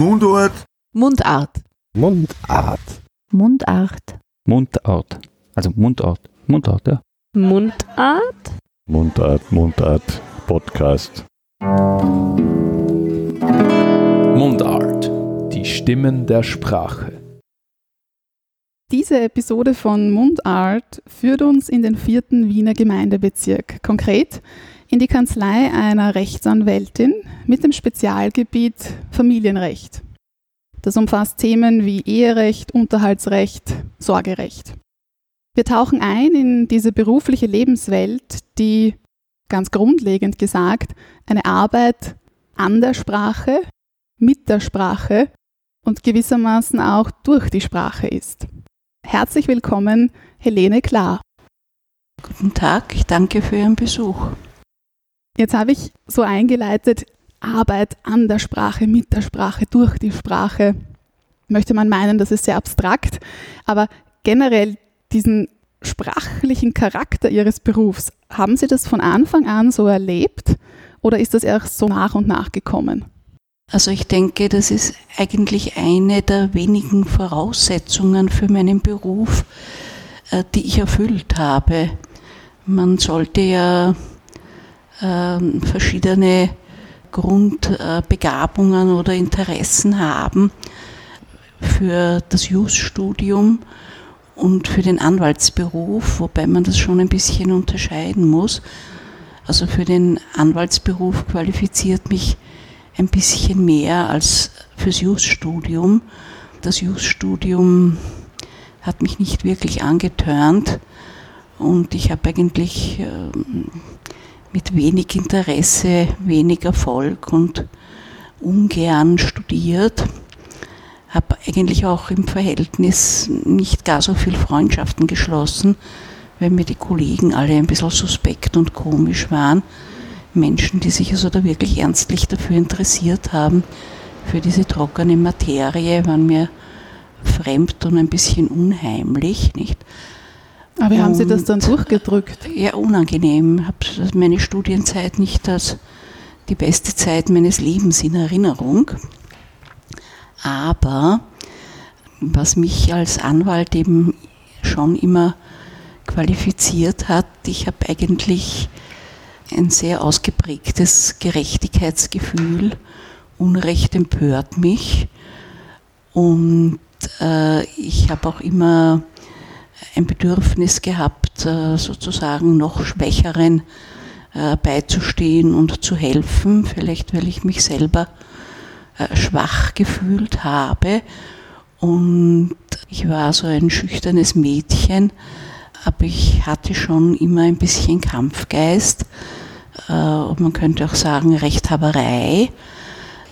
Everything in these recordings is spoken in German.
Mundart. Mundart. Mundart. Mundart. Mundart. Also Mundart. Mundart, ja. Mundart? Mundart, Mundart, Podcast. Mundart. Die Stimmen der Sprache. Diese Episode von Mundart führt uns in den vierten Wiener Gemeindebezirk, konkret in die Kanzlei einer Rechtsanwältin mit dem Spezialgebiet Familienrecht. Das umfasst Themen wie Eherecht, Unterhaltsrecht, Sorgerecht. Wir tauchen ein in diese berufliche Lebenswelt, die, ganz grundlegend gesagt, eine Arbeit an der Sprache, mit der Sprache und gewissermaßen auch durch die Sprache ist. Herzlich willkommen, Helene Klar. Guten Tag, ich danke für Ihren Besuch. Jetzt habe ich so eingeleitet, Arbeit an der Sprache, mit der Sprache, durch die Sprache. Möchte man meinen, das ist sehr abstrakt, aber generell diesen sprachlichen Charakter Ihres Berufs, haben Sie das von Anfang an so erlebt oder ist das erst so nach und nach gekommen? Also ich denke, das ist eigentlich eine der wenigen Voraussetzungen für meinen Beruf, äh, die ich erfüllt habe. Man sollte ja verschiedene Grundbegabungen oder Interessen haben für das Jus-Studium und für den Anwaltsberuf, wobei man das schon ein bisschen unterscheiden muss. Also für den Anwaltsberuf qualifiziert mich ein bisschen mehr als fürs Jus-Studium. Das Jus-Studium hat mich nicht wirklich angetörnt und ich habe eigentlich ähm, mit wenig Interesse, wenig Erfolg und ungern studiert. Habe eigentlich auch im Verhältnis nicht gar so viel Freundschaften geschlossen, weil mir die Kollegen alle ein bisschen suspekt und komisch waren. Menschen, die sich also da wirklich ernstlich dafür interessiert haben, für diese trockene Materie, waren mir fremd und ein bisschen unheimlich, nicht? Aber wie haben Sie das dann durchgedrückt? Ja, unangenehm. Ich habe meine Studienzeit nicht als die beste Zeit meines Lebens in Erinnerung. Aber was mich als Anwalt eben schon immer qualifiziert hat, ich habe eigentlich ein sehr ausgeprägtes Gerechtigkeitsgefühl. Unrecht empört mich. Und äh, ich habe auch immer ein Bedürfnis gehabt, äh, sozusagen noch Schwächeren äh, beizustehen und zu helfen, vielleicht weil ich mich selber äh, schwach gefühlt habe. Und ich war so ein schüchternes Mädchen, aber ich hatte schon immer ein bisschen Kampfgeist und man könnte auch sagen Rechthaberei.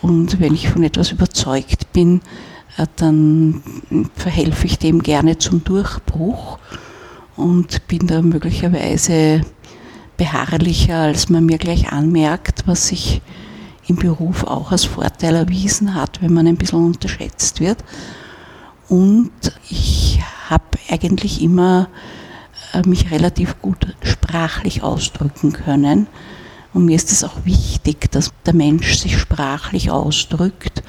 Und wenn ich von etwas überzeugt bin, dann verhelfe ich dem gerne zum Durchbruch und bin da möglicherweise beharrlicher, als man mir gleich anmerkt, was sich im Beruf auch als Vorteil erwiesen hat, wenn man ein bisschen unterschätzt wird. Und ich habe eigentlich immer äh, mich relativ gut sprachlich ausdrücken können. Und mir ist es auch wichtig, dass der Mensch sich sprachlich ausdrückt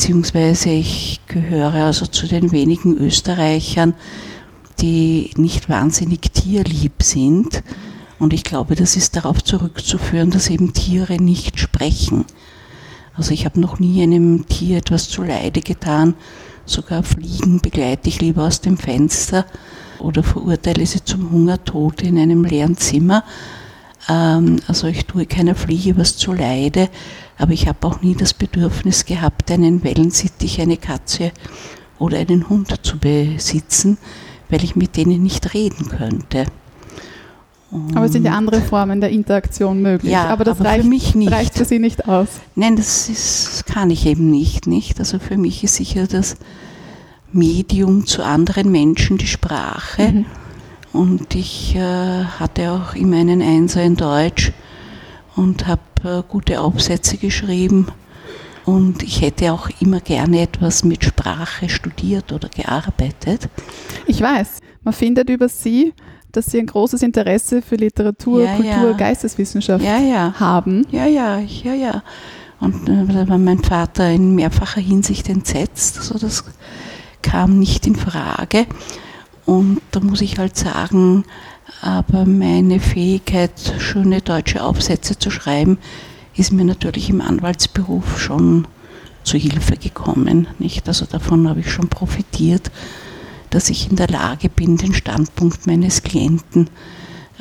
beziehungsweise ich gehöre also zu den wenigen Österreichern, die nicht wahnsinnig tierlieb sind. Und ich glaube, das ist darauf zurückzuführen, dass eben Tiere nicht sprechen. Also ich habe noch nie einem Tier etwas zu Leide getan. Sogar Fliegen begleite ich lieber aus dem Fenster oder verurteile sie zum Hungertod in einem leeren Zimmer. Ähm, also ich tue keiner Fliege was zu Leide, aber ich habe auch nie das Bedürfnis gehabt, einen Wellensittich, eine Katze oder einen Hund zu besitzen, weil ich mit denen nicht reden könnte. Und aber es sind ja andere Formen der Interaktion möglich. Ja, aber das aber reicht, für mich nicht. reicht für Sie nicht aus. Nein, das, ist, kann ich eben nicht, nicht. Also für mich ist sicher das Medium zu anderen Menschen die Sprache. Mhm. Und ich äh, hatte auch immer einen Einser in Deutsch und habe äh, gute Aufsätze geschrieben. Und ich hätte auch immer gerne etwas mit Sprache studiert oder gearbeitet. Ich weiß, man findet über Sie, dass Sie ein großes Interesse für Literatur, ja, Kultur, ja. Geisteswissenschaft ja, haben. Ja, ja, ja, ja. Und äh, da war mein Vater in mehrfacher Hinsicht entsetzt. Also das kam nicht in Frage. Und da muss ich halt sagen, aber meine Fähigkeit, schöne deutsche Aufsätze zu schreiben, ist mir natürlich im Anwaltsberuf schon zu Hilfe gekommen. Nicht? Also davon habe ich schon profitiert, dass ich in der Lage bin, den Standpunkt meines Klienten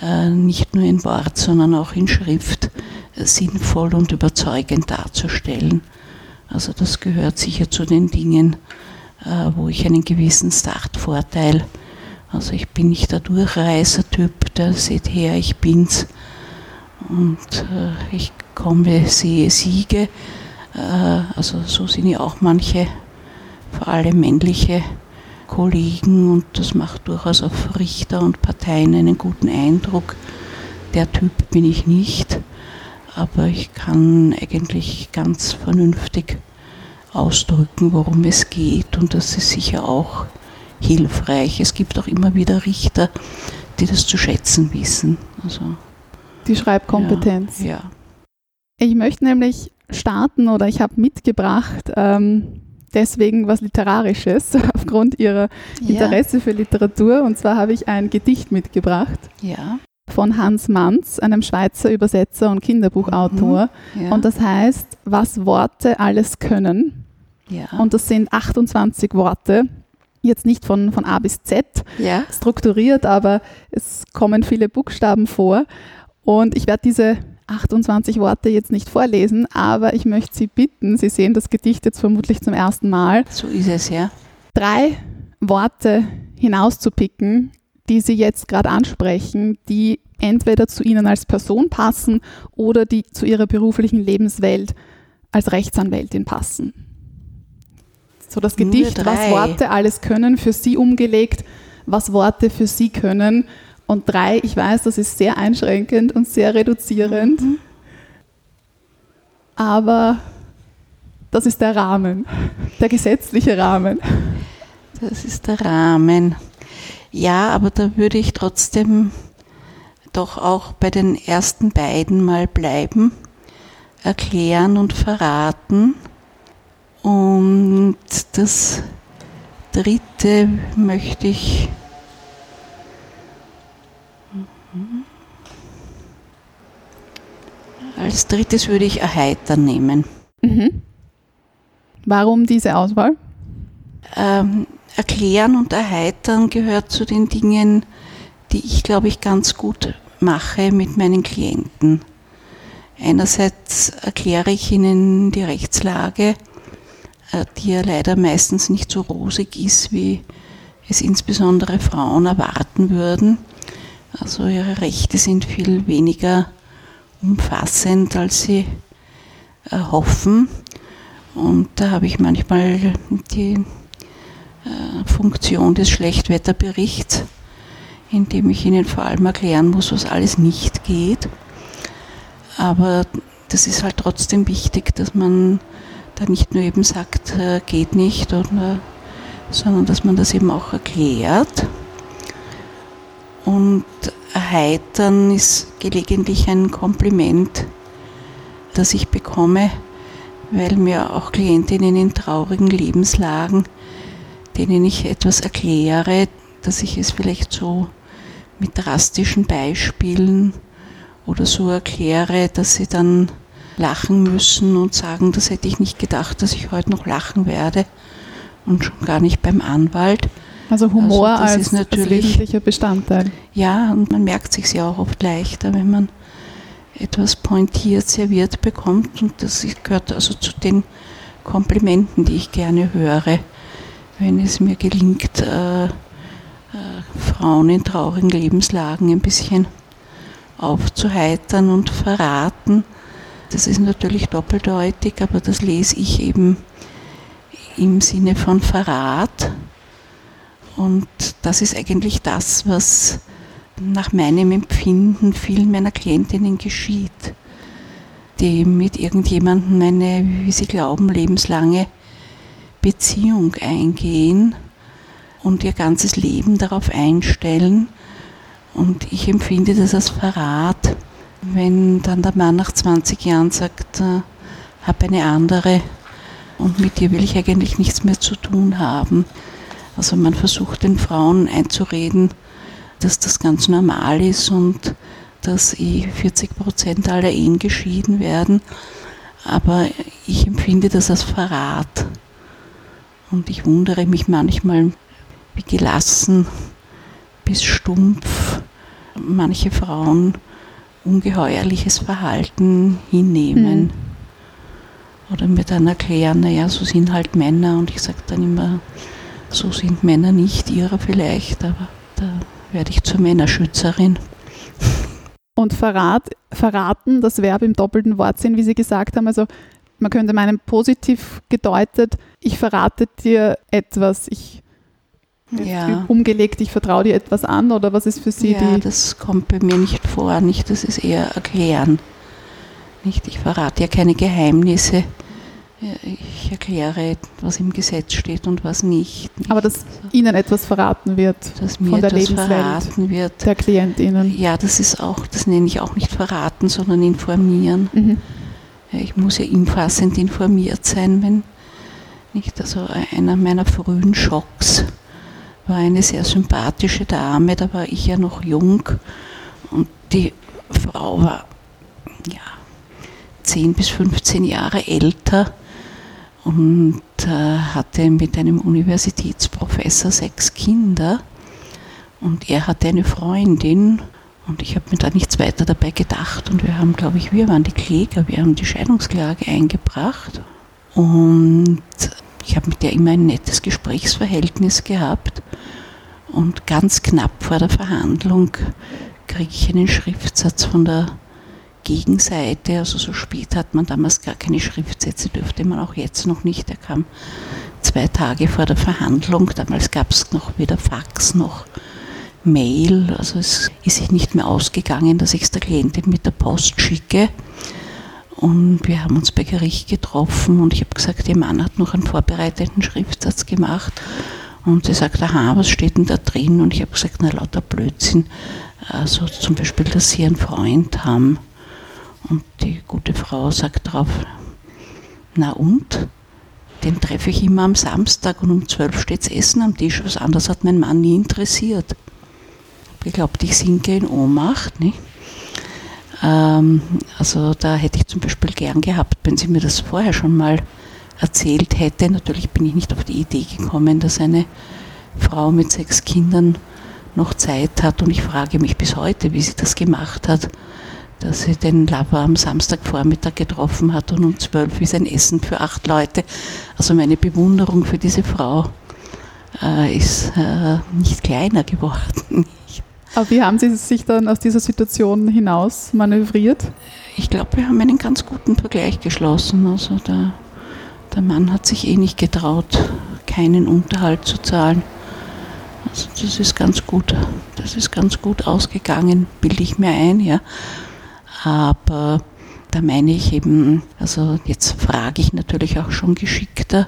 äh, nicht nur in Wort, sondern auch in Schrift äh, sinnvoll und überzeugend darzustellen. Also das gehört sicher zu den Dingen, äh, wo ich einen gewissen Startvorteil habe also ich bin nicht der Durchreisertyp, der seht her, ich bin's. Und äh, ich komme, sehe Siege. Äh, also so sind ja auch manche, vor allem männliche Kollegen und das macht durchaus auf Richter und Parteien einen guten Eindruck. Der Typ bin ich nicht, aber ich kann eigentlich ganz vernünftig ausdrücken, worum es geht und das ist sicher auch hilfreich. Es gibt auch immer wieder Richter, die das zu schätzen wissen. Also, die Schreibkompetenz. Ja. ja. Ich möchte nämlich starten oder ich habe mitgebracht, ähm, deswegen was Literarisches, aufgrund ihrer ja. Interesse für Literatur. Und zwar habe ich ein Gedicht mitgebracht. Ja. Von Hans Manz, einem Schweizer Übersetzer und Kinderbuchautor. Mhm. Ja. Und das heißt, was Worte alles können. Ja. Und das sind 28 Worte, jetzt nicht von, von A bis Z ja. strukturiert, aber es kommen viele Buchstaben vor. Und ich werde diese 28 Worte jetzt nicht vorlesen, aber ich möchte Sie bitten, Sie sehen das Gedicht jetzt vermutlich zum ersten Mal. So ist es, ja. Drei Worte hinauszupicken, die Sie jetzt gerade ansprechen, die entweder zu Ihnen als Person passen oder die zu Ihrer beruflichen Lebenswelt als Rechtsanwältin passen so das Gedicht, was Worte alles können, für sie umgelegt, was Worte für sie können. Und drei, ich weiß, das ist sehr einschränkend und sehr reduzierend, mhm. aber das ist der Rahmen, der gesetzliche Rahmen. Das ist der Rahmen. Ja, aber da würde ich trotzdem doch auch bei den ersten beiden mal bleiben, erklären und verraten. Und das dritte möchte ich als drittes würde ich erheitern nehmen. Mhm. Warum diese Auswahl? Ähm, erklären und erheitern gehört zu den Dingen, die ich, glaube ich, ganz gut mache mit meinen Klienten. Einerseits erkläre ich ihnen die Rechtslage, die ja leider meistens nicht so rosig ist, wie es insbesondere Frauen erwarten würden. Also ihre Rechte sind viel weniger umfassend, als sie äh, hoffen. Und da habe ich manchmal die äh, Funktion des Schlechtwetterberichts, indem ich Ihnen vor allem erklären muss, was alles nicht geht. Aber das ist halt trotzdem wichtig, dass man da nicht nur eben sagt, äh, geht nicht, oder, sondern dass man das eben auch erklärt. Und erheitern ist gelegentlich ein Kompliment, das ich bekomme, weil mir auch Klientinnen in traurigen Lebenslagen, denen ich etwas erkläre, dass ich es vielleicht so mit drastischen Beispielen oder so erkläre, dass sie dann lachen müssen und sagen, das hätte ich nicht gedacht, dass ich heute noch lachen werde und schon gar nicht beim Anwalt. Also Humor also als, als wesentlicher Bestandteil. Ja, und man merkt sich ja auch oft leichter, wenn man etwas pointiert serviert bekommt und das gehört also zu den Komplimenten, die ich gerne höre, wenn es mir gelingt, äh, äh, Frauen in traurigen Lebenslagen ein bisschen aufzuheitern und verraten, das ist natürlich doppeldeutig, aber das lese ich eben im Sinne von Verrat. Und das ist eigentlich das, was nach meinem Empfinden vielen meiner Klientinnen geschieht, die mit irgendjemandem eine, wie sie glauben, lebenslange Beziehung eingehen und ihr ganzes Leben darauf einstellen. Und ich empfinde das als Verrat wenn dann der Mann nach 20 Jahren sagt, äh, habe eine andere und mit dir will ich eigentlich nichts mehr zu tun haben. Also man versucht den Frauen einzureden, dass das ganz normal ist und dass eh 40 Prozent aller Ehen geschieden werden. Aber ich empfinde das als Verrat. Und ich wundere mich manchmal, wie gelassen bis stumpf manche Frauen ungeheuerliches Verhalten hinnehmen. Mhm. Oder mir dann erklären, naja, so sind halt Männer. Und ich sage dann immer, so sind Männer nicht, ihrer vielleicht, aber da werde ich zur Männerschützerin. Und Verrat, verraten, das Verb im doppelten Wortsinn, wie Sie gesagt haben, also man könnte meinen positiv gedeutet, ich verrate dir etwas, ich ja. umgelegt, ich vertraue dir etwas an oder was ist für Sie ja, die? das kommt bei mir nicht vor, nicht, das ist eher erklären. Nicht, ich verrate ja keine Geheimnisse. Ich erkläre, was im Gesetz steht und was nicht. nicht. Aber dass also, Ihnen etwas verraten wird dass mir von der Lebenswelt verraten wird. der KlientInnen. Ja, das ist auch, das nenne ich auch nicht verraten, sondern informieren. Mhm. Ich muss ja umfassend informiert sein, wenn nicht. Also einer meiner frühen Schocks war eine sehr sympathische Dame, da war ich ja noch jung. Und die Frau war ja 10 bis 15 Jahre älter und äh, hatte mit einem Universitätsprofessor sechs Kinder. Und er hatte eine Freundin und ich habe mir da nichts weiter dabei gedacht. Und wir haben, glaube ich, wir waren die Kläger, wir haben die Scheidungsklage eingebracht. Und ich habe mit der immer ein nettes Gesprächsverhältnis gehabt und ganz knapp vor der Verhandlung kriege ich einen Schriftsatz von der Gegenseite, also so spät hat man damals gar keine Schriftsätze, dürfte man auch jetzt noch nicht. Er kam zwei Tage vor der Verhandlung, damals gab es noch weder Fax noch Mail, also es ist sich nicht mehr ausgegangen, dass ich es der Klientin mit der Post schicke. Und wir haben uns bei Gericht getroffen und ich habe gesagt, ihr Mann hat noch einen vorbereiteten Schriftsatz gemacht. Und sie sagt, aha, was steht denn da drin? Und ich habe gesagt, na lauter Blödsinn. Also zum Beispiel, dass sie einen Freund haben. Und die gute Frau sagt darauf, na und? Den treffe ich immer am Samstag und um zwölf steht Essen am Tisch. Was anderes hat mein Mann nie interessiert. Ich glaube, ich sinke in Ohnmacht. Nicht? Ähm, also da hätte ich zum Beispiel gern gehabt, wenn sie mir das vorher schon mal erzählt hätte. Natürlich bin ich nicht auf die Idee gekommen, dass eine Frau mit sechs Kindern noch Zeit hat und ich frage mich bis heute, wie sie das gemacht hat dass sie den Lover am Samstagvormittag getroffen hat und um zwölf ist ein Essen für acht Leute. Also meine Bewunderung für diese Frau äh, ist äh, nicht kleiner geworden. Aber wie haben Sie sich dann aus dieser Situation hinaus manövriert? Ich glaube, wir haben einen ganz guten Vergleich geschlossen. Also der, der Mann hat sich eh nicht getraut, keinen Unterhalt zu zahlen. Also das ist ganz gut. Das ist ganz gut ausgegangen, bilde ich mir ein, ja. Aber da meine ich eben, also jetzt frage ich natürlich auch schon geschickter,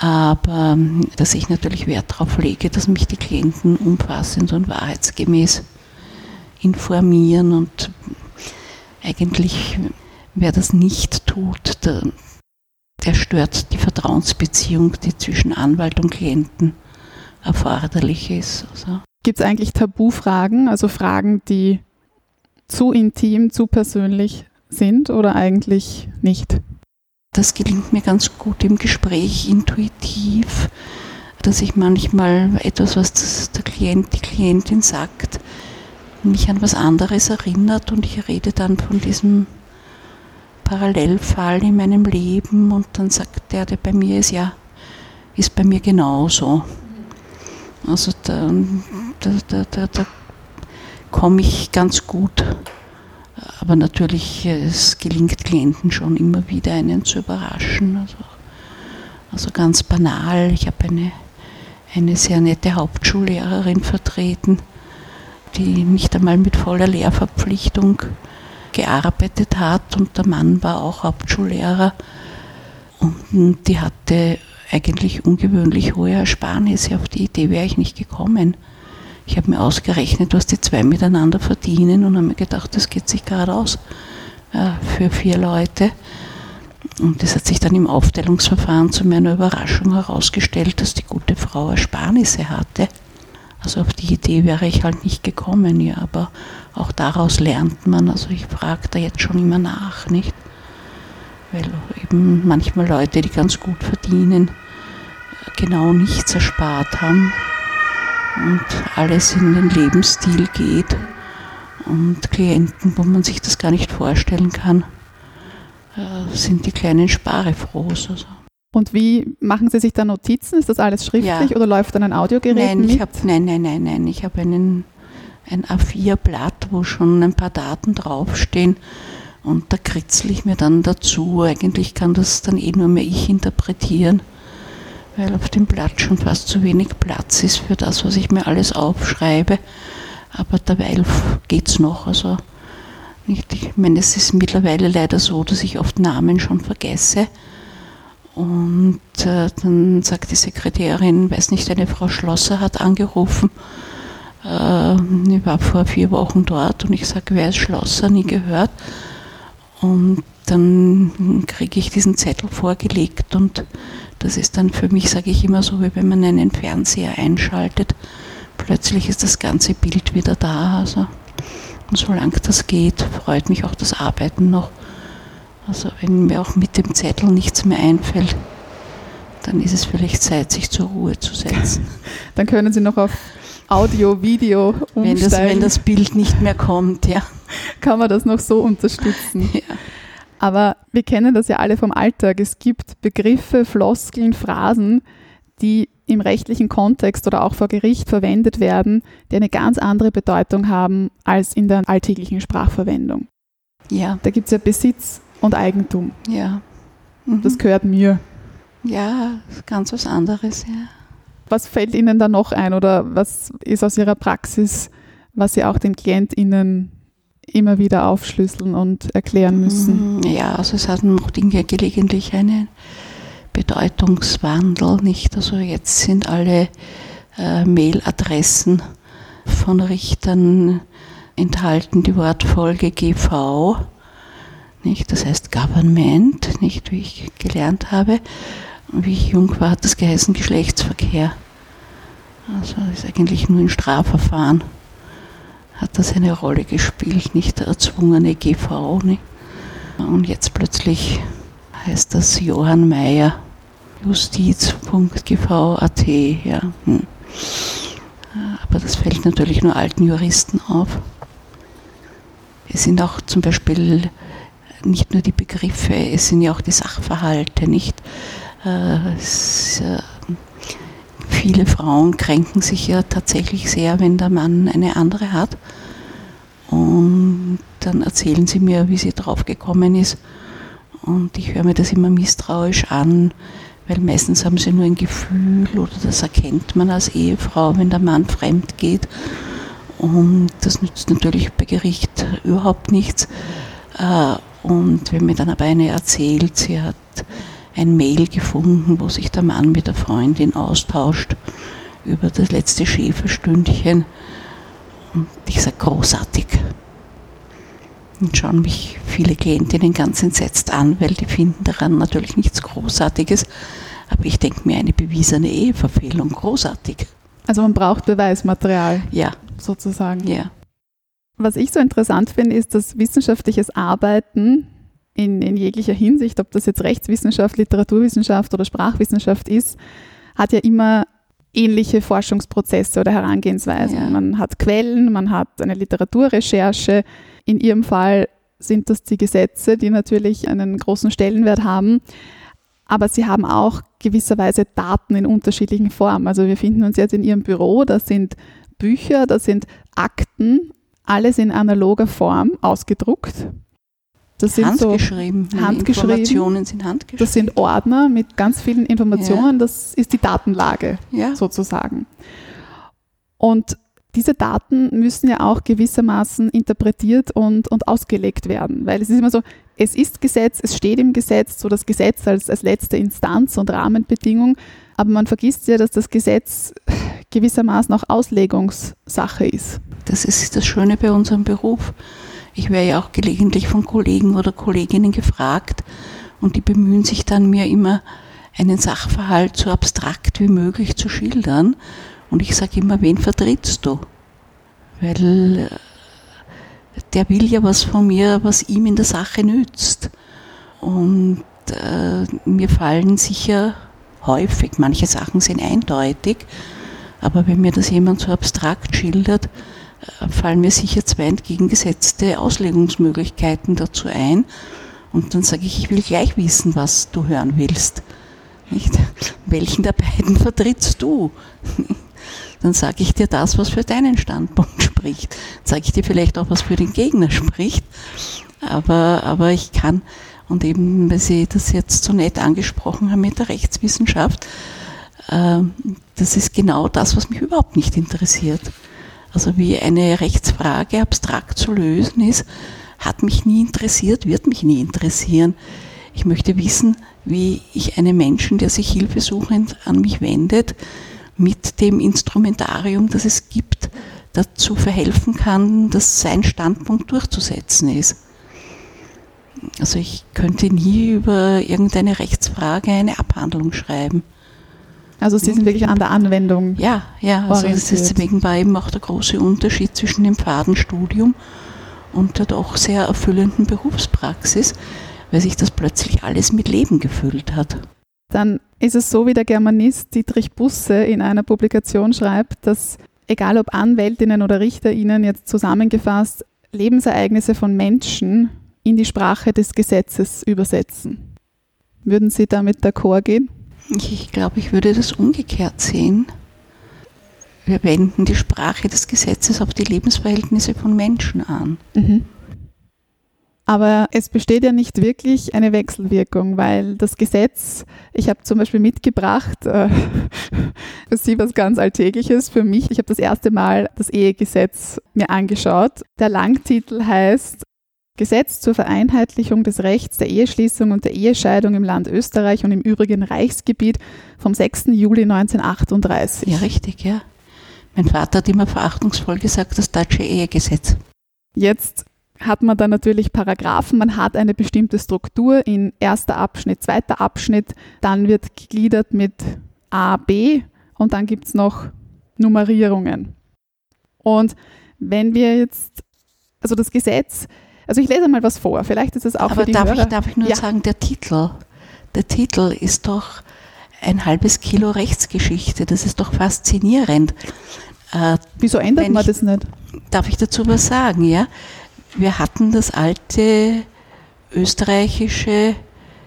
aber dass ich natürlich Wert darauf lege, dass mich die Klienten umfassend und wahrheitsgemäß informieren und eigentlich, wer das nicht tut, der, der stört die Vertrauensbeziehung, die zwischen Anwalt und Klienten erforderlich ist. Also. Gibt es eigentlich Tabufragen, also Fragen, die zu intim, zu persönlich sind oder eigentlich nicht? Das gelingt mir ganz gut im Gespräch, intuitiv, dass ich manchmal etwas, was der Klient, die Klientin sagt, mich an was anderes erinnert und ich rede dann von diesem Parallelfall in meinem Leben und dann sagt der, der bei mir ist, ja, ist bei mir genauso. Also da, da, da, da, da komme ich ganz gut. Aber natürlich, es gelingt Klienten schon immer wieder, einen zu überraschen. Also, also ganz banal, ich habe eine, eine sehr nette Hauptschullehrerin vertreten, die nicht einmal mit voller Lehrverpflichtung gearbeitet hat und der Mann war auch Hauptschullehrer und die hatte eigentlich ungewöhnlich hohe Ersparnisse. Auf die Idee wäre ich nicht gekommen. Ich habe mir ausgerechnet, was die zwei miteinander verdienen und habe mir gedacht, das geht sich gerade aus äh, für vier Leute. Und es hat sich dann im Aufteilungsverfahren zu meiner Überraschung herausgestellt, dass die gute Frau Ersparnisse hatte. Also auf die Idee wäre ich halt nicht gekommen, ja, aber auch daraus lernt man. Also ich frage da jetzt schon immer nach, nicht? Weil eben manchmal Leute, die ganz gut verdienen, genau nichts erspart haben und alles in den Lebensstil geht und Klienten, wo man sich das gar nicht vorstellen kann, äh, sind die kleinen Sparefrohs. Also. Und wie machen Sie sich da Notizen? Ist das alles schriftlich Ja. oder läuft dann ein Audiogerät Nein, mit? ich hab, nein, nein, nein, nein. Ich habe einen, ein A4-Blatt, wo schon ein paar Daten draufstehen. Und da kritzel ich mir dann dazu. Eigentlich kann das dann eh nur mehr ich interpretieren, weil auf dem Blatt schon fast zu wenig Platz ist für das, was ich mir alles aufschreibe. Aber geht es noch. Also nicht, ich meine, es ist mittlerweile leider so, dass ich oft Namen schon vergesse. Und äh, dann sagt die Sekretärin, weiß nicht, eine Frau Schlosser hat angerufen. Äh, ich war vor vier Wochen dort und ich sage, wer ist Schlosser? Nie gehört. Und dann kriege ich diesen Zettel vorgelegt und das ist dann für mich, sage ich immer so, wie wenn man einen Fernseher einschaltet. Plötzlich ist das ganze Bild wieder da. Also, und solange das geht, freut mich auch das Arbeiten noch. Also wenn mir auch mit dem Zettel nichts mehr einfällt, dann ist es vielleicht Zeit, sich zur Ruhe zu setzen. Dann können Sie noch auf Audio, Video Wenn umsteigen. das, wenn das Bild nicht mehr kommt, ja. Kann man das noch so unterstützen? ja. Aber wir kennen das ja alle vom Alltag. Es gibt Begriffe, Floskeln, Phrasen, die im rechtlichen Kontext oder auch vor Gericht verwendet werden, die eine ganz andere Bedeutung haben als in der alltäglichen Sprachverwendung. Ja, Da gibt es ja Besitz und Eigentum. ja. Mhm. Das gehört mir. Ja, ganz was anderes, ja. Was fällt Ihnen da noch ein oder was ist aus Ihrer Praxis, was Sie auch den KlientInnen immer wieder aufschlüsseln und erklären müssen? Mhm, Ja, also es hatten noch Dinge gelegentlich einen Bedeutungswandel, nicht? Also jetzt sind alle äh, Mailadressen von Richtern enthalten die Wortfolge GV, nicht? Das heißt Government, nicht wie ich gelernt habe. Wie ich jung war, hat das geheißen Geschlechtsverkehr. Also ist eigentlich nur ein Strafverfahren hat das eine Rolle gespielt, nicht der erzwungene GV. Nicht? Und jetzt plötzlich heißt das Johann Mayer, justiz.gv.at. Ja. Hm. Aber das fällt natürlich nur alten Juristen auf. Es sind auch zum Beispiel nicht nur die Begriffe, es sind ja auch die Sachverhalte, nicht? Äh, äh, viele Frauen kränken sich ja tatsächlich sehr, wenn der Mann eine andere hat. Und dann erzählen sie mir, wie sie drauf gekommen ist. Und ich höre mir das immer misstrauisch an, weil meistens haben sie nur ein Gefühl oder das erkennt man als Ehefrau, wenn der Mann fremd geht. Und das nützt natürlich bei Gericht überhaupt nichts. Äh, Und wenn mir dann aber eine erzählt, sie hat ein Mail gefunden, wo sich der Mann mit der Freundin austauscht über das letzte Schäferstündchen. Und ich sage großartig. Und schauen mich viele Klientinnen ganz entsetzt an, weil die finden daran natürlich nichts Großartiges. Aber ich denke mir, eine bewiesene Eheverfehlung, großartig. Also man braucht Beweismaterial Ja, sozusagen. ja. Was ich so interessant finde, ist, dass wissenschaftliches Arbeiten in, in jeglicher Hinsicht, ob das jetzt Rechtswissenschaft, Literaturwissenschaft oder Sprachwissenschaft ist, hat ja immer ähnliche Forschungsprozesse oder Herangehensweisen. Ja. Man hat Quellen, man hat eine Literaturrecherche. In Ihrem Fall sind das die Gesetze, die natürlich einen großen Stellenwert haben. Aber sie haben auch gewisserweise Daten in unterschiedlichen Formen. Also wir finden uns jetzt in Ihrem Büro, das sind Bücher, das sind Akten, alles in analoger Form ausgedruckt. Das sind so handgeschrieben. Meine handgeschrieben. Informationen sind handgeschrieben. das sind Ordner mit ganz vielen Informationen. Das ist die Datenlage ja. sozusagen. Und diese Daten müssen ja auch gewissermaßen interpretiert und, und ausgelegt werden, weil es ist immer so, es ist Gesetz, es steht im Gesetz, so das Gesetz als, als letzte Instanz und Rahmenbedingung, aber man vergisst ja, dass das Gesetz gewissermaßen auch Auslegungssache ist. Das ist das Schöne bei unserem Beruf. Ich werde ja auch gelegentlich von Kollegen oder Kolleginnen gefragt, und die bemühen sich dann mir immer einen Sachverhalt so abstrakt wie möglich zu schildern. Und ich sage immer, wen vertrittst du? Weil äh, der will ja was von mir, was ihm in der Sache nützt. Und äh, mir fallen sicher häufig, manche Sachen sind eindeutig, aber wenn mir das jemand so abstrakt schildert, fallen mir sicher zwei entgegengesetzte Auslegungsmöglichkeiten dazu ein. Und dann sage ich, ich will gleich wissen, was du hören willst. Nicht? Welchen der beiden vertrittst du? Dann sage ich dir das, was für deinen Standpunkt spricht. Sage ich dir vielleicht auch, was für den Gegner spricht. Aber, aber ich kann, und eben, weil Sie das jetzt so nett angesprochen haben mit der Rechtswissenschaft, äh, das ist genau das, was mich überhaupt nicht interessiert. Also wie eine Rechtsfrage abstrakt zu lösen ist, hat mich nie interessiert, wird mich nie interessieren. Ich möchte wissen, wie ich einem Menschen, der sich hilfesuchend an mich wendet, mit dem Instrumentarium, das es gibt, dazu verhelfen kann, dass sein Standpunkt durchzusetzen ist. Also ich könnte nie über irgendeine Rechtsfrage eine Abhandlung schreiben. Also Sie sind wirklich an der Anwendung. Ja, ja, also deswegen war eben auch der große Unterschied zwischen dem Fadenstudium und der doch sehr erfüllenden Berufspraxis, weil sich das plötzlich alles mit Leben gefüllt hat. Dann ist es so, wie der Germanist Dietrich Busse in einer Publikation schreibt, dass egal ob Anwältinnen oder RichterInnen jetzt zusammengefasst Lebensereignisse von Menschen in die Sprache des Gesetzes übersetzen. Würden Sie damit d'accord gehen? Ich glaube, ich würde das umgekehrt sehen. Wir wenden die Sprache des Gesetzes auf die Lebensverhältnisse von Menschen an. Mhm. Aber es besteht ja nicht wirklich eine Wechselwirkung, weil das Gesetz, ich habe zum Beispiel mitgebracht, äh, für Sie was ganz Alltägliches, für mich, ich habe das erste Mal das Ehegesetz mir angeschaut. Der Langtitel heißt Gesetz zur Vereinheitlichung des Rechts der Eheschließung und der Ehescheidung im Land Österreich und im übrigen Reichsgebiet vom 6. Juli 1938. Ja, richtig, ja. Mein Vater hat immer verachtungsvoll gesagt, das deutsche Ehegesetz. Jetzt hat man da natürlich Paragraphen, man hat eine bestimmte Struktur in erster Abschnitt, zweiter Abschnitt, dann wird gegliedert mit A, B und dann gibt es noch Nummerierungen. Und wenn wir jetzt, also das Gesetz, also ich lese mal was vor, vielleicht ist es auch Aber für die darf, Hörer. ich, darf ich nur Ja. sagen, der Titel, der Titel ist doch ein halbes Kilo Rechtsgeschichte, das ist doch faszinierend. Äh, Wieso ändert man ich- das nicht? Darf ich dazu was sagen, ja? Wir hatten das alte österreichische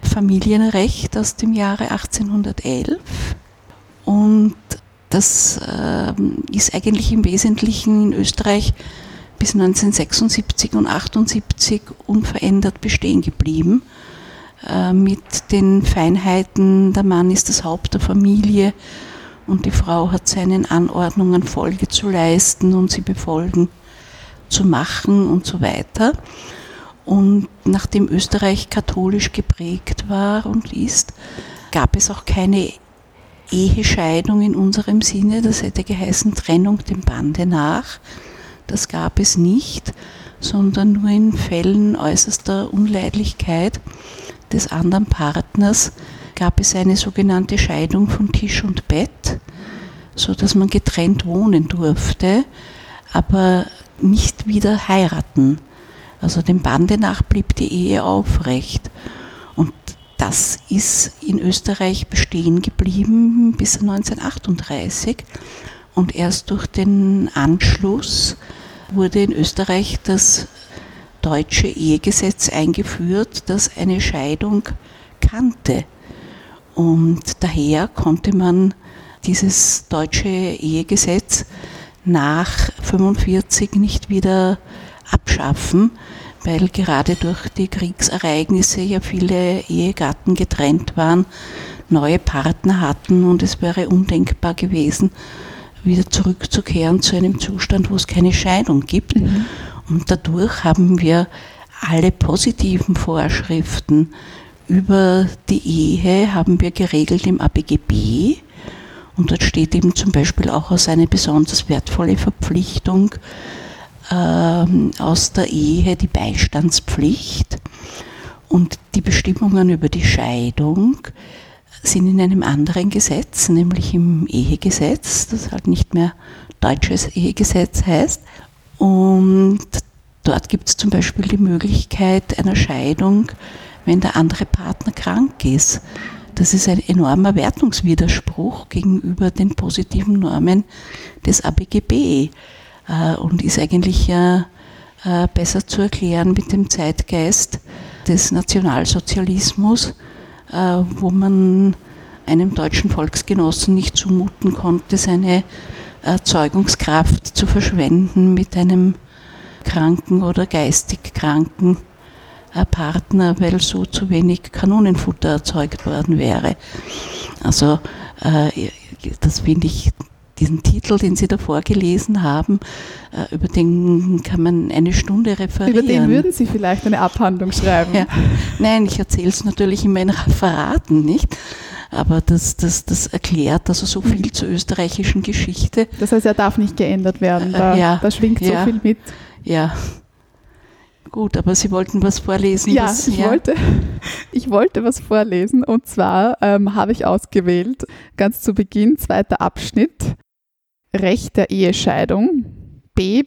Familienrecht aus dem Jahre 1811 und das ähm, ist eigentlich im Wesentlichen in Österreich bis 1976 und 78 unverändert bestehen geblieben. Äh, mit den Feinheiten, der Mann ist das Haupt der Familie und die Frau hat seinen Anordnungen Folge zu leisten und sie befolgen zu machen und so weiter. Und nachdem Österreich katholisch geprägt war und ist, gab es auch keine Ehescheidung in unserem Sinne, das hätte geheißen Trennung dem Bande nach. Das gab es nicht, sondern nur in Fällen äußerster Unleidlichkeit des anderen Partners gab es eine sogenannte Scheidung von Tisch und Bett, so dass man getrennt wohnen durfte, aber nicht wieder heiraten. Also dem Bande nach blieb die Ehe aufrecht. Und das ist in Österreich bestehen geblieben bis 1938. Und erst durch den Anschluss wurde in Österreich das deutsche Ehegesetz eingeführt, das eine Scheidung kannte. Und daher konnte man dieses deutsche Ehegesetz nach 45 nicht wieder abschaffen, weil gerade durch die Kriegsereignisse ja viele Ehegatten getrennt waren, neue Partner hatten und es wäre undenkbar gewesen, wieder zurückzukehren zu einem Zustand, wo es keine Scheidung gibt. Und dadurch haben wir alle positiven Vorschriften über die Ehe haben wir geregelt im ABGB. Und dort steht eben zum Beispiel auch als eine besonders wertvolle Verpflichtung ähm, aus der Ehe die Beistandspflicht. Und die Bestimmungen über die Scheidung sind in einem anderen Gesetz, nämlich im Ehegesetz, das halt nicht mehr deutsches Ehegesetz heißt. Und dort gibt es zum Beispiel die Möglichkeit einer Scheidung, wenn der andere Partner krank ist. Das ist ein enormer Wertungswiderspruch gegenüber den positiven Normen des ABGB äh, und ist eigentlich äh, besser zu erklären mit dem Zeitgeist des Nationalsozialismus, wo man einem deutschen Volksgenossen nicht zumuten konnte, seine Erzeugungskraft zu verschwenden mit einem kranken oder geistig kranken Partner, weil so zu wenig Kanonenfutter erzeugt worden wäre. Also äh, das finde ich, diesen Titel, den Sie da vorgelesen haben, äh, über den kann man eine Stunde referieren. Über den würden Sie vielleicht eine Abhandlung schreiben. Ja. Nein, ich erzähle es natürlich in meinen Referaten, nicht? Aber das, das, das erklärt also so viel zur österreichischen Geschichte. Das heißt, er darf nicht geändert werden. Da, ja, da schwingt ja, so viel mit. Ja. Gut, aber Sie wollten was vorlesen. Ja, was, ich, Wollte, ich wollte was vorlesen und zwar ähm, habe ich ausgewählt, ganz zu Beginn, zweiter Abschnitt, Recht der Ehescheidung, B.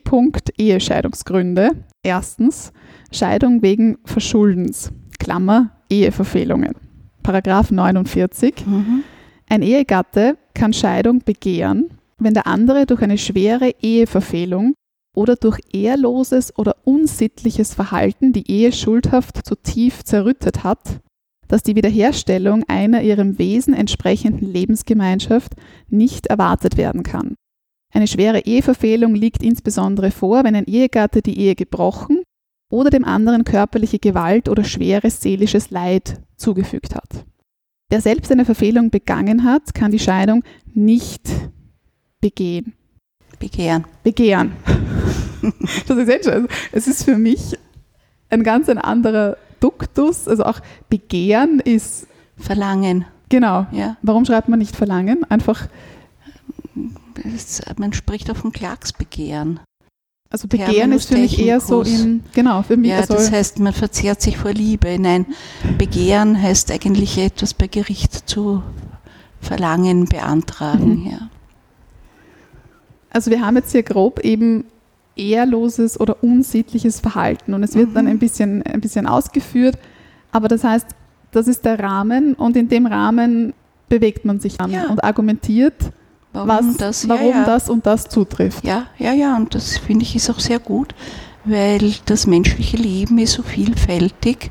Ehescheidungsgründe. Erstens, Scheidung wegen Verschuldens, Klammer, Eheverfehlungen. Paragraph 49. Mhm. Ein Ehegatte kann Scheidung begehren, wenn der andere durch eine schwere Eheverfehlung oder durch ehrloses oder unsittliches Verhalten die Ehe schuldhaft so tief zerrüttet hat, dass die Wiederherstellung einer ihrem Wesen entsprechenden Lebensgemeinschaft nicht erwartet werden kann. Eine schwere Eheverfehlung liegt insbesondere vor, wenn ein Ehegatte die Ehe gebrochen oder dem anderen körperliche Gewalt oder schweres seelisches Leid zugefügt hat. Wer selbst eine Verfehlung begangen hat, kann die Scheidung nicht begehen. Begehren. Begehren. Das ist jetzt schon. Es ist für mich ein ganz ein anderer Duktus. Also auch Begehren ist. Verlangen. Genau. Ja. Warum schreibt man nicht Verlangen? Einfach. Es, man spricht auch von Klagsbegehren. Also Begehren ist für mich eher so in, genau, für mich. Ja, also das heißt, man verzehrt sich vor Liebe. Nein, Begehren heißt eigentlich etwas bei Gericht zu verlangen, beantragen. Mhm. Ja. Also wir haben jetzt hier grob eben ehrloses oder unsittliches Verhalten und es wird Mhm. dann ein bisschen, ein bisschen ausgeführt, aber das heißt, das ist der Rahmen und in dem Rahmen bewegt man sich dann Ja. und argumentiert, Warum was, das? warum ja, ja. das und das zutrifft. Ja, ja, ja, und das finde ich ist auch sehr gut, weil das menschliche Leben ist so vielfältig,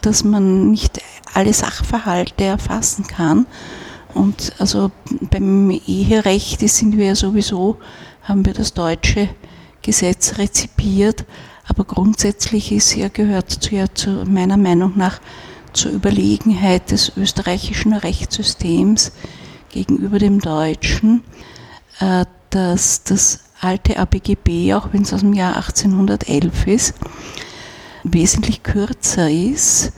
dass man nicht alle Sachverhalte erfassen kann. Und also beim Eherecht sind wir ja sowieso, haben wir das deutsche Gesetz rezipiert, aber grundsätzlich ist ja, gehört zu, ja zu meiner Meinung nach zur Überlegenheit des österreichischen Rechtssystems gegenüber dem deutschen, äh, dass das alte ABGB, auch wenn es aus dem Jahr 1811 ist, wesentlich kürzer ist,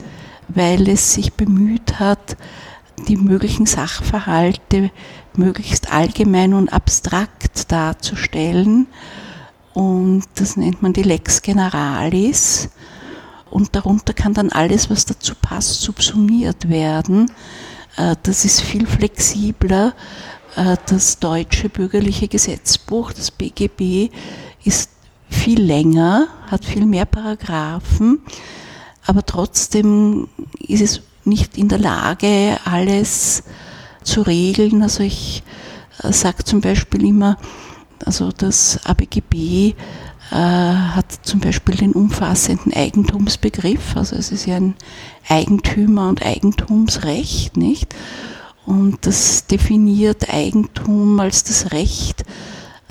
weil es sich bemüht hat, die möglichen Sachverhalte möglichst allgemein und abstrakt darzustellen. Und das nennt man die Lex Generalis. Und darunter kann dann alles, was dazu passt, subsumiert werden. Äh, Das ist viel flexibler. Äh, Das deutsche bürgerliche Gesetzbuch, das BGB, ist viel länger, hat viel mehr Paragraphen, aber trotzdem ist es nicht in der Lage, alles zu regeln. Also ich sage zum Beispiel immer, also das ABGB äh, hat zum Beispiel den umfassenden Eigentumsbegriff, also es ist ja ein Eigentümer- und Eigentumsrecht, nicht? Und das definiert Eigentum als das Recht,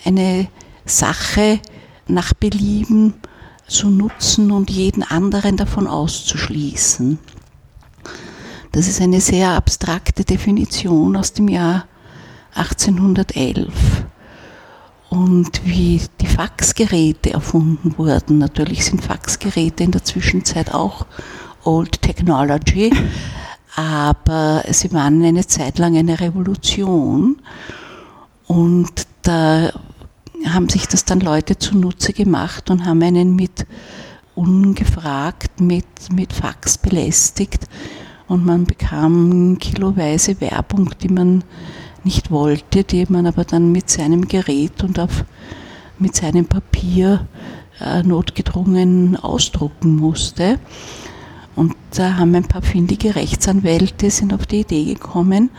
eine Sache nach Belieben zu nutzen und jeden anderen davon auszuschließen. Das ist eine sehr abstrakte Definition aus dem Jahr 1811. Und wie die Faxgeräte erfunden wurden, natürlich sind Faxgeräte in der Zwischenzeit auch Old Technology, aber sie waren eine Zeit lang eine Revolution. Und da haben sich das dann Leute zunutze gemacht und haben einen mit ungefragt mit, mit Fax belästigt und man bekam kiloweise Werbung, die man nicht wollte, die man aber dann mit seinem Gerät und auf, mit seinem Papier äh, notgedrungen ausdrucken musste. Und da haben ein paar findige Rechtsanwälte sind auf die Idee gekommen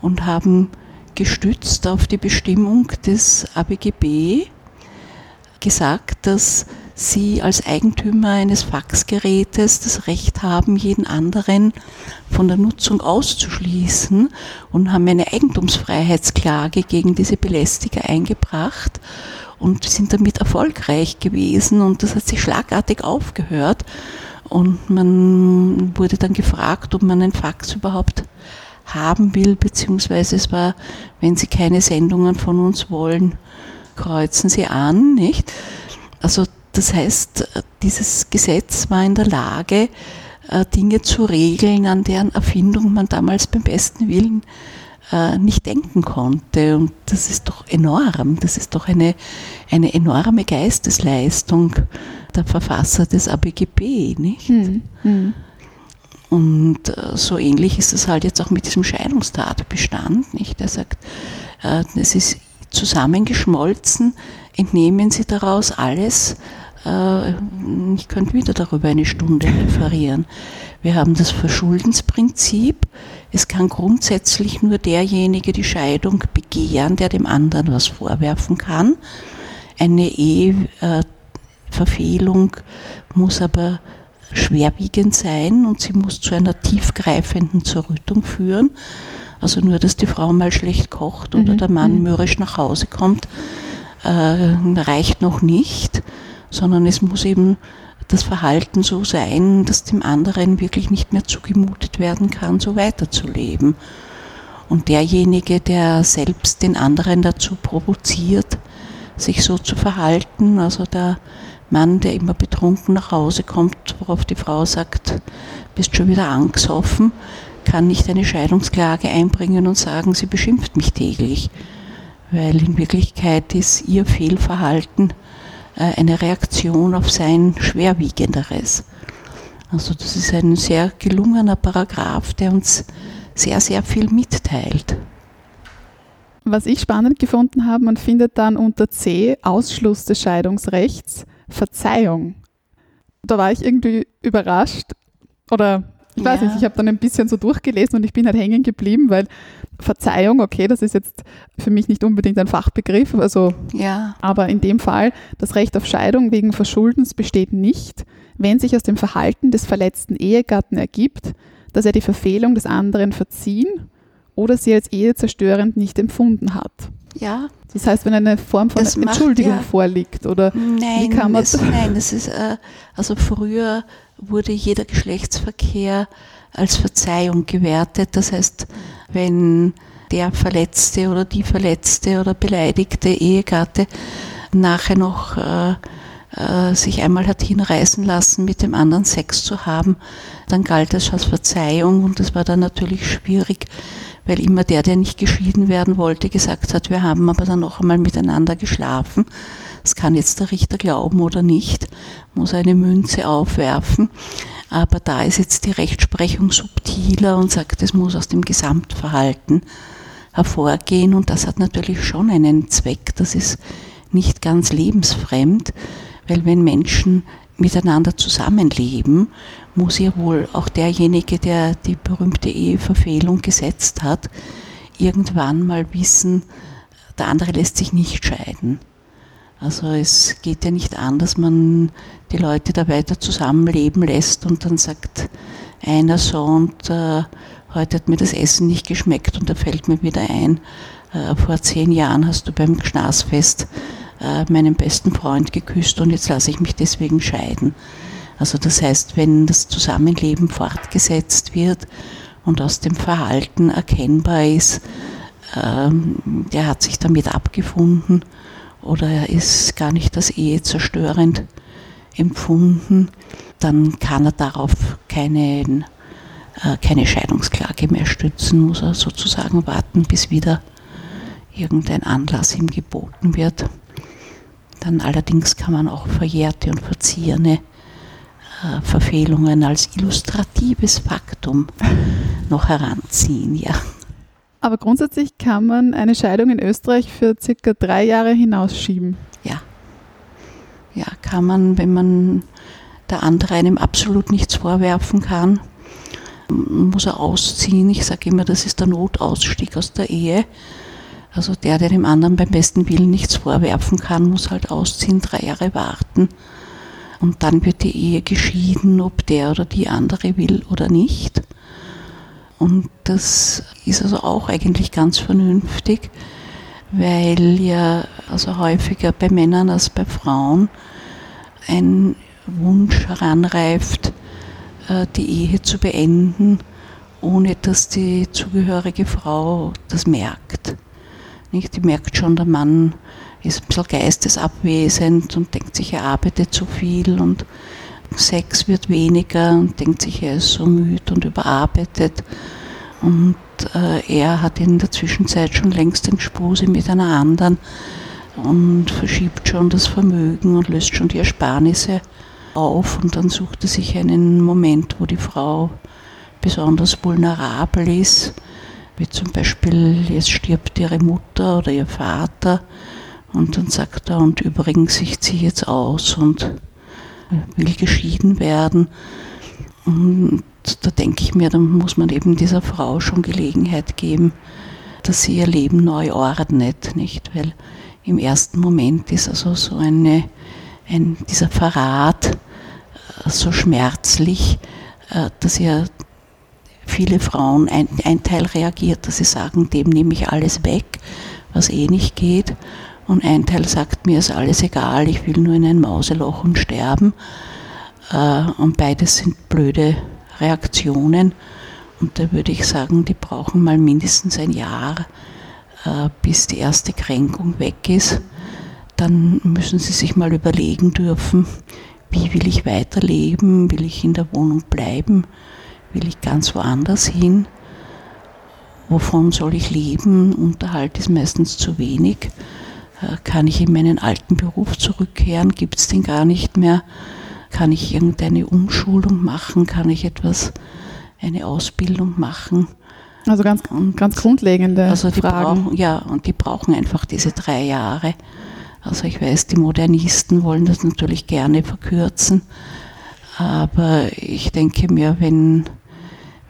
und haben gestützt auf die Bestimmung des ABGB gesagt, dass sie als Eigentümer eines Faxgerätes das Recht haben, jeden anderen von der Nutzung auszuschließen und haben eine Eigentumsfreiheitsklage gegen diese Belästiger eingebracht und sind damit erfolgreich gewesen und das hat sich schlagartig aufgehört und man wurde dann gefragt, ob man ein Fax überhaupt haben will, beziehungsweise es war, wenn Sie keine Sendungen von uns wollen, kreuzen Sie an, nicht? Also das heißt, dieses Gesetz war in der Lage, äh, Dinge zu regeln, an deren Erfindung man damals beim besten Willen äh, nicht denken konnte. Und das ist doch enorm. Das ist doch eine, eine enorme Geistesleistung der Verfasser des ABGB, nicht? Hm, hm. Und äh, so ähnlich ist es halt jetzt auch mit diesem Scheidungstatbestand, nicht? Er sagt, es ist zusammengeschmolzen, entnehmen Sie daraus alles, äh, ich könnte wieder darüber eine Stunde referieren. Wir haben das Verschuldensprinzip. Es kann grundsätzlich nur derjenige die Scheidung begehren, der dem anderen was vorwerfen kann. Eine Eheverfehlung muss aber schwerwiegend sein und sie muss zu einer tiefgreifenden Zerrüttung führen. Also nur, dass die Frau mal schlecht kocht oder mhm. der Mann mhm. mürrisch nach Hause kommt, äh, reicht noch nicht sondern es muss eben das Verhalten so sein, dass dem anderen wirklich nicht mehr zugemutet werden kann, so weiterzuleben. Und derjenige, der selbst den anderen dazu provoziert, sich so zu verhalten, also der Mann, der immer betrunken nach Hause kommt, worauf die Frau sagt, bist schon wieder angesoffen, kann nicht eine Scheidungsklage einbringen und sagen, sie beschimpft mich täglich, weil in Wirklichkeit ist ihr Fehlverhalten eine Reaktion auf sein schwerwiegenderes. Also das ist ein sehr gelungener Paragraph, der uns sehr, sehr viel mitteilt. Was ich spannend gefunden habe, man findet dann unter C Ausschluss des Scheidungsrechts Verzeihung. Da war ich irgendwie überrascht oder ich weiß ja. nicht, ich habe dann ein bisschen so durchgelesen und ich bin halt hängen geblieben, weil Verzeihung, okay, das ist jetzt für mich nicht unbedingt ein Fachbegriff, also, ja. aber in dem Fall, das Recht auf Scheidung wegen Verschuldens besteht nicht, wenn sich aus dem Verhalten des verletzten Ehegatten ergibt, dass er die Verfehlung des anderen verziehen oder sie als ehezerstörend nicht empfunden hat. Ja. Das heißt, wenn eine Form von das Entschuldigung macht, ja. vorliegt oder nein, wie kann man das? Nein, das ist äh, also früher wurde jeder Geschlechtsverkehr als Verzeihung gewertet. Das heißt, wenn der Verletzte oder die Verletzte oder beleidigte Ehegatte nachher noch äh, äh, sich einmal hat hinreißen lassen, mit dem anderen Sex zu haben, dann galt das als Verzeihung und das war dann natürlich schwierig, weil immer der, der nicht geschieden werden wollte, gesagt hat, wir haben aber dann noch einmal miteinander geschlafen. Das kann jetzt der Richter glauben oder nicht, muss eine Münze aufwerfen. Aber da ist jetzt die Rechtsprechung subtiler und sagt, es muss aus dem Gesamtverhalten hervorgehen. Und das hat natürlich schon einen Zweck. Das ist nicht ganz lebensfremd, weil wenn Menschen miteinander zusammenleben, muss ja wohl auch derjenige, der die berühmte Eheverfehlung gesetzt hat, irgendwann mal wissen, der andere lässt sich nicht scheiden. Also es geht ja nicht an, dass man die Leute da weiter zusammenleben lässt und dann sagt einer so und äh, heute hat mir das Essen nicht geschmeckt und da fällt mir wieder ein, äh, vor zehn Jahren hast du beim Gschnasfest äh, meinen besten Freund geküsst und jetzt lasse ich mich deswegen scheiden. Also das heißt, wenn das Zusammenleben fortgesetzt wird und aus dem Verhalten erkennbar ist, ähm, der hat sich damit abgefunden, oder er ist gar nicht als Ehe zerstörend empfunden, dann kann er darauf keine, äh, keine Scheidungsklage mehr stützen, muss er sozusagen warten, bis wieder irgendein Anlass ihm geboten wird. Dann allerdings kann man auch verjährte und verziehene äh, Verfehlungen als illustratives Faktum noch heranziehen. Ja. Aber grundsätzlich kann man eine Scheidung in Österreich für circa drei Jahre hinausschieben. Ja. Ja, kann man, wenn man der andere einem absolut nichts vorwerfen kann, muss er ausziehen. Ich sage immer, das ist der Notausstieg aus der Ehe. Also der, der dem anderen beim besten Willen nichts vorwerfen kann, muss halt ausziehen, drei Jahre warten. Und dann wird die Ehe geschieden, ob der oder die andere will oder nicht. Und das ist also auch eigentlich ganz vernünftig, weil ja also häufiger bei Männern als bei Frauen ein Wunsch heranreift, äh, die Ehe zu beenden, ohne dass die zugehörige Frau das merkt. Nicht? Die merkt schon, der Mann ist ein bisschen geistesabwesend und denkt sich, er arbeitet zu viel und Sex wird weniger und denkt sich, er ist so müde und überarbeitet. Und äh, er hat in der Zwischenzeit schon längst den Spuse mit einer anderen und verschiebt schon das Vermögen und löst schon die Ersparnisse auf und dann sucht er sich einen Moment, wo die Frau besonders vulnerabel ist, wie zum Beispiel jetzt stirbt ihre Mutter oder ihr Vater und dann sagt er, und übrigens, ich ziehe jetzt aus und will geschieden werden. Und da denke ich mir, dann muss man eben dieser Frau schon Gelegenheit geben, dass sie ihr Leben neu ordnet, nicht? Weil im ersten Moment ist also so eine, ein, dieser Verrat äh, so schmerzlich, äh, dass ja viele Frauen ein, ein Teil reagiert, dass sie sagen, dem nehme ich alles weg, was eh nicht geht. Und ein Teil sagt, mir ist alles egal, ich will nur in ein Mauseloch und sterben. Äh, und beides sind blöde Reaktionen. Und da würde ich sagen, die brauchen mal mindestens ein Jahr, äh, bis die erste Kränkung weg ist. Dann müssen sie sich mal überlegen dürfen, wie will ich weiterleben, will ich in der Wohnung bleiben, will ich ganz woanders hin, wovon soll ich leben, Unterhalt ist meistens zu wenig, äh, kann ich in meinen alten Beruf zurückkehren, gibt es den gar nicht mehr, kann ich irgendeine Umschulung machen, kann ich etwas, eine Ausbildung machen. Also ganz, ganz grundlegende also die Fragen. Brauchen, ja, und die brauchen einfach diese drei Jahre. Also ich weiß, die Modernisten wollen das natürlich gerne verkürzen, aber ich denke mir, wenn,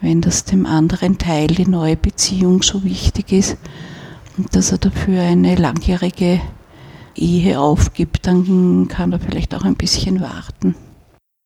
wenn das dem anderen Teil die neue Beziehung so wichtig ist, und dass er dafür eine langjährige Ehe aufgibt, dann kann er vielleicht auch ein bisschen warten.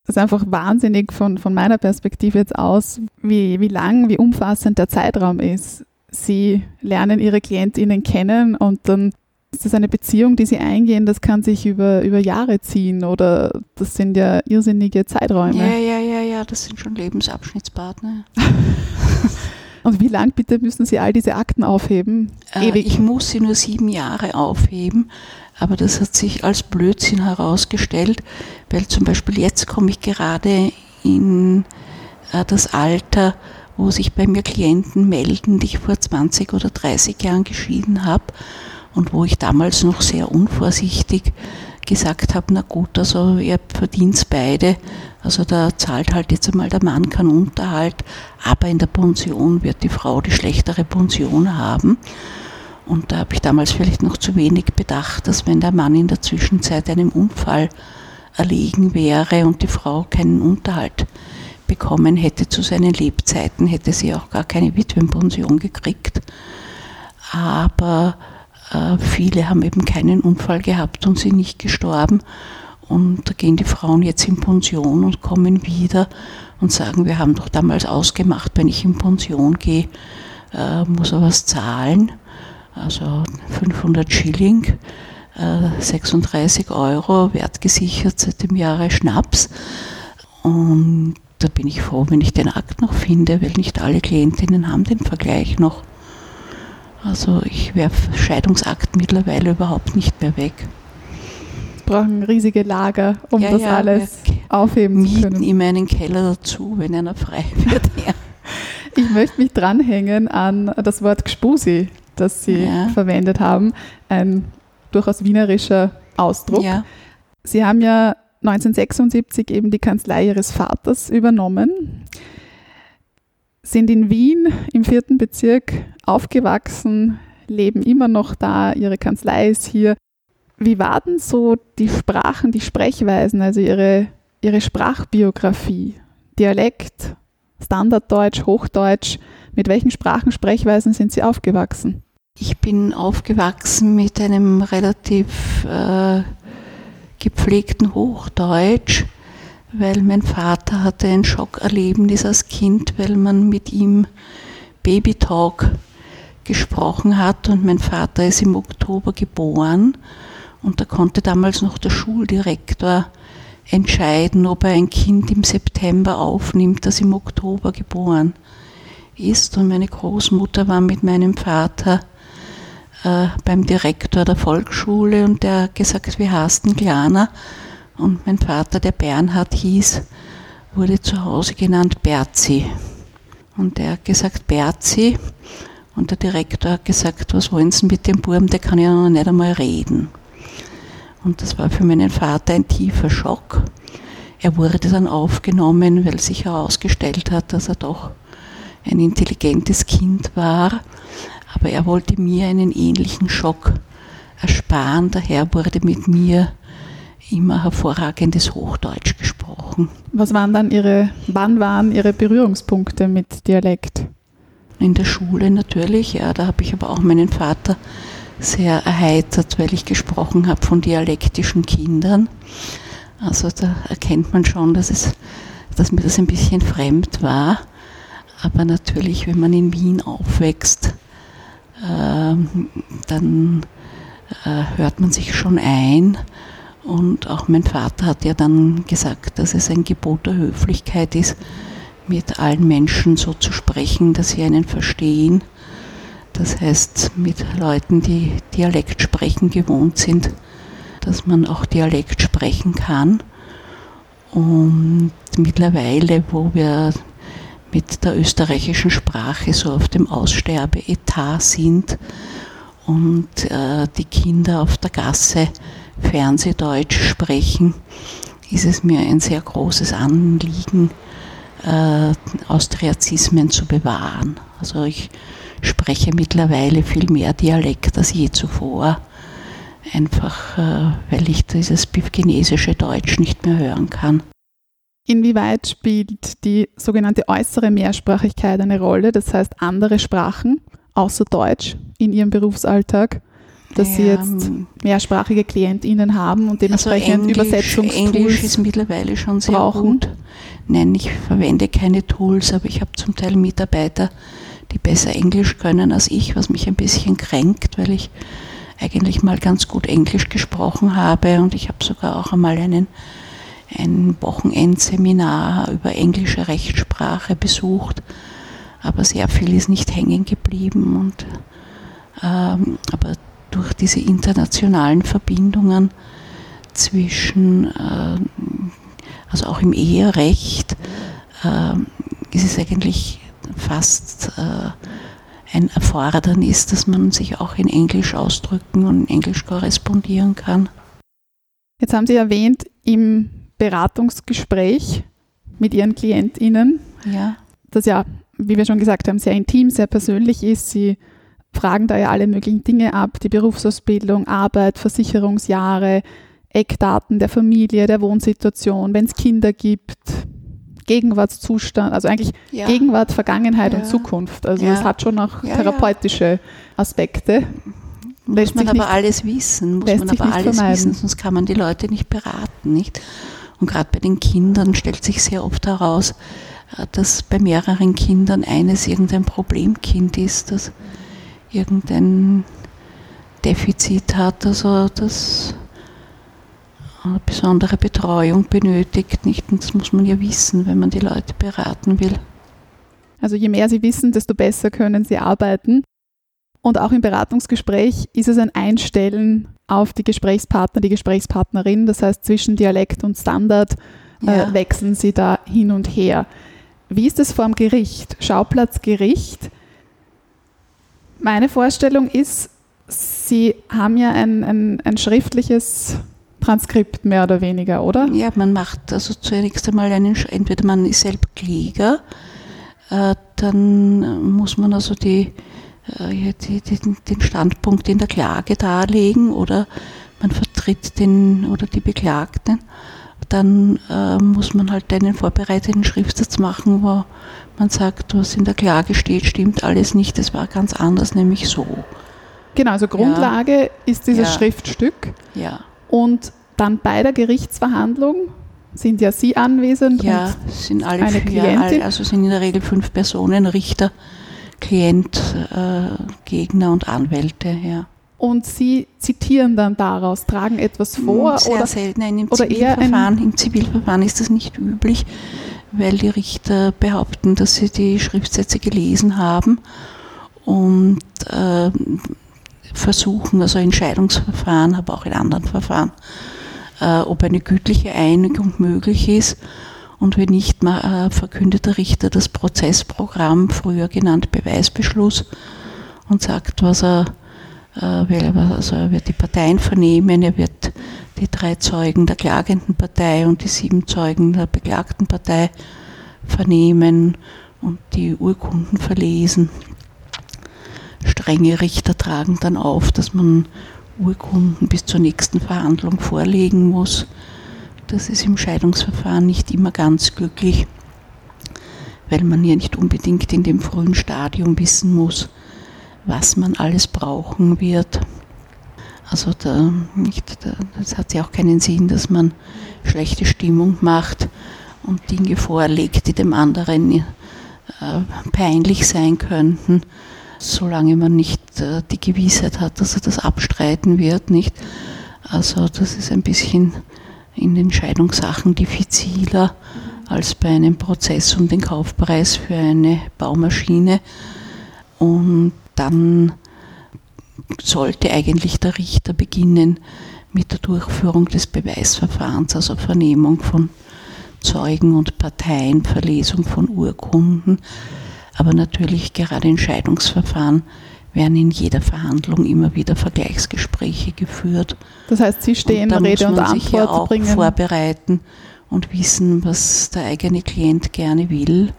Das ist einfach wahnsinnig von, von meiner Perspektive jetzt aus, wie, wie lang, wie umfassend der Zeitraum ist. Sie lernen ihre KlientInnen kennen und dann ist das eine Beziehung, die sie eingehen, das kann sich über, über Jahre ziehen oder das sind ja irrsinnige Zeiträume. Ja, ja, ja, das sind schon Lebensabschnittspartner. Und wie lang bitte müssen Sie all diese Akten aufheben? Äh, Ewig. ich muss sie nur sieben Jahre aufheben, aber das hat sich als Blödsinn herausgestellt, weil zum Beispiel jetzt komme ich gerade in äh, das Alter, wo sich bei mir Klienten melden, die ich vor 20 oder 30 Jahren geschieden habe und wo ich damals noch sehr unvorsichtig gesagt habe, na gut, also ihr verdient beide, also da zahlt halt jetzt einmal der Mann keinen Unterhalt, aber in der Pension wird die Frau die schlechtere Pension haben. Und da habe ich damals vielleicht noch zu wenig bedacht, dass wenn der Mann in der Zwischenzeit einem Unfall erlegen wäre und die Frau keinen Unterhalt bekommen hätte zu seinen Lebzeiten, hätte sie auch gar keine Witwenpension gekriegt. Aber viele haben eben keinen Unfall gehabt und sind nicht gestorben. Und da gehen die Frauen jetzt in Pension und kommen wieder und sagen, wir haben doch damals ausgemacht, wenn ich in Pension gehe, äh, muss er was zahlen. Also 500 Schilling, äh, 36 Euro, wertgesichert seit dem Jahre Schnaps. Und da bin ich froh, wenn ich den Akt noch finde, weil nicht alle Klientinnen haben den Vergleich noch. Also ich werfe Scheidungsakt mittlerweile überhaupt nicht mehr weg. brauchen riesige Lager, um Ja, das ja, alles aufheben zu können. immer einen Keller dazu, wenn einer frei wird. Ja. Ich möchte mich dranhängen an das Wort Gspusi, das Sie verwendet haben. Ein durchaus wienerischer Ausdruck. Sie haben ja 1976 eben die Kanzlei ihres Vaters übernommen, sind in Wien im vierten Bezirk aufgewachsen, leben immer noch da, ihre Kanzlei ist hier. Wie war denn so die Sprachen, die Sprechweisen, also ihre, ihre Sprachbiografie? Dialekt, Standarddeutsch, Hochdeutsch, mit welchen Sprachen, Sprechweisen sind Sie aufgewachsen? Ich bin aufgewachsen mit einem relativ äh, gepflegten Hochdeutsch, weil mein Vater hatte ein Schockerlebnis als Kind, weil man mit ihm Babytalk gesprochen hat und mein Vater ist im Oktober geboren und da konnte damals noch der Schuldirektor entscheiden, ob er ein Kind im September aufnimmt, das im Oktober geboren ist. Und meine Großmutter war mit meinem Vater äh, beim Direktor der Volksschule und der hat gesagt, wie heißt denn Kleiner? Und mein Vater, der Bernhard hieß, wurde zu Hause genannt Berzi. Und er hat gesagt, Berzi. Und der Direktor hat gesagt, was wollen Sie mit dem Buben, der kann ja noch nicht einmal reden. Und das war für meinen Vater ein tiefer Schock. Er wurde dann aufgenommen, weil sich herausgestellt hat, dass er doch ein intelligentes Kind war. Aber er wollte mir einen ähnlichen Schock ersparen. Daher wurde mit mir immer hervorragendes Hochdeutsch gesprochen. Was waren dann Ihre, wann waren Ihre Berührungspunkte mit Dialekt? In der Schule natürlich, ja, da habe ich aber auch meinen Vater sehr erheitert, weil ich gesprochen habe von dialektischen Kindern. Also da erkennt man schon, dass, es, dass mir das ein bisschen fremd war. Aber natürlich, wenn man in Wien aufwächst, äh, dann äh, hört man sich schon ein. Und auch mein Vater hat ja dann gesagt, dass es ein Gebot der Höflichkeit ist, mit allen Menschen so zu sprechen, dass sie einen verstehen. Das heißt, mit Leuten, die Dialekt sprechen gewohnt sind, dass man auch Dialekt sprechen kann. Und mittlerweile, wo wir mit der österreichischen Sprache so auf dem Aussterbeetat sind und äh, die Kinder auf der Gasse Fernsehdeutsch sprechen, ist es mir ein sehr großes Anliegen, äh, Austriazismen zu bewahren. Also ich spreche mittlerweile viel mehr Dialekt als je zuvor, einfach äh, weil ich dieses bifgenesische Deutsch nicht mehr hören kann. Inwieweit spielt die sogenannte äußere Mehrsprachigkeit eine Rolle, das heißt andere Sprachen außer Deutsch in Ihrem Berufsalltag? Dass ja, Sie jetzt mehrsprachige KlientInnen haben und dementsprechend also Übersetzungstools Englisch ist mittlerweile schon sehr brauchen. gut. Nein, ich verwende keine Tools, aber ich habe zum Teil Mitarbeiter, die besser Englisch können als ich, was mich ein bisschen kränkt, weil ich eigentlich mal ganz gut Englisch gesprochen habe und ich habe sogar auch einmal einen, ein Wochenendseminar über englische Rechtssprache besucht, aber sehr viel ist nicht hängen geblieben und ähm, aber durch diese internationalen Verbindungen zwischen, äh, also auch im Eherecht, äh, ist es eigentlich fast äh, ein Erfordernis, dass man sich auch in Englisch ausdrücken und in Englisch korrespondieren kann. Jetzt haben Sie erwähnt, im Beratungsgespräch mit Ihren KlientInnen, ja. das ja, wie wir schon gesagt haben, sehr intim, sehr persönlich ist. Sie fragen da ja alle möglichen Dinge ab, die Berufsausbildung, Arbeit, Versicherungsjahre, Eckdaten der Familie, der Wohnsituation, wenn es Kinder gibt, Gegenwartszustand, also eigentlich ja. Gegenwart, Vergangenheit ja. und Zukunft. Also es hat schon auch therapeutische Aspekte. Muss man aber nicht, alles wissen, muss man aber alles vermeiden. wissen, sonst kann man die Leute nicht beraten, nicht? Und gerade bei den Kindern stellt sich sehr oft heraus, äh, dass bei mehreren Kindern eines irgendein Problemkind ist, das irgendein Defizit hat, also das eine besondere Betreuung benötigt. Nicht? Und das muss man ja wissen, wenn man die Leute beraten will. Also je mehr sie wissen, desto besser können sie arbeiten. Und auch im Beratungsgespräch ist es ein Einstellen auf die Gesprächspartner, die Gesprächspartnerin. Das heißt, zwischen Dialekt und Standard äh, ja. wechseln sie da hin und her. Wie ist es vor dem Gericht? Schauplatzgericht meine Vorstellung ist, Sie haben ja ein, ein, ein schriftliches Transkript mehr oder weniger, oder? Ja, man macht also zunächst einmal einen, entweder man ist selber Kläger, äh, dann muss man also die, äh, die, die, den Standpunkt in der Klage darlegen oder man vertritt den oder die Beklagten. Dann äh, muss man halt einen vorbereiteten Schriftsatz machen, wo man sagt, was in der Klage steht, stimmt alles nicht, das war ganz anders, nämlich so. Genau, also Grundlage ist dieses Ja. Schriftstück. Ja. Und dann bei der Gerichtsverhandlung sind ja Sie anwesend Ja, und es sind alle eine Klientin? also sind in der Regel fünf Personen, Richter, Klient, äh, Gegner und Anwälte, ja. Und Sie zitieren dann daraus, tragen etwas vor Sehr oder selten, nein, im Zivilverfahren, im Zivilverfahren ist das nicht üblich, weil die Richter behaupten, dass sie die Schriftsätze gelesen haben und äh, versuchen, also in Scheidungsverfahren, aber auch in anderen Verfahren, äh, ob eine gütliche Einigung möglich ist. Und wenn nicht, äh, verkündet der Richter das Prozessprogramm, früher genannt Beweisbeschluss, und sagt, was er äh, will. Also er wird die Parteien vernehmen, er wird die drei Zeugen der klagenden Partei und die sieben Zeugen der beklagten Partei vernehmen und die Urkunden verlesen. Strenge Richter tragen dann auf, dass man Urkunden bis zur nächsten Verhandlung vorlegen muss. Das ist im Scheidungsverfahren nicht immer ganz glücklich, weil man ja nicht unbedingt in dem frühen Stadium wissen muss, was man alles brauchen wird. Also da, nicht, da, das hat ja auch keinen Sinn, dass man schlechte Stimmung macht und Dinge vorlegt, die dem anderen äh, peinlich sein könnten, solange man nicht äh, die Gewissheit hat, dass er das abstreiten wird. Nicht? Also das ist ein bisschen in den Scheidungssachen diffiziler als bei einem Prozess um den Kaufpreis für eine Baumaschine. Und dann sollte eigentlich der Richter beginnen mit der Durchführung des Beweisverfahrens, also Vernehmung von Zeugen und Parteien, Verlesung von Urkunden. Aber natürlich gerade in Scheidungsverfahren werden in jeder Verhandlung immer wieder Vergleichsgespräche geführt. das heißt, Sie stehen und da Rede muss und man sich ja Antwort auch bringen. vorbereiten und wissen, was der eigene Klient gerne will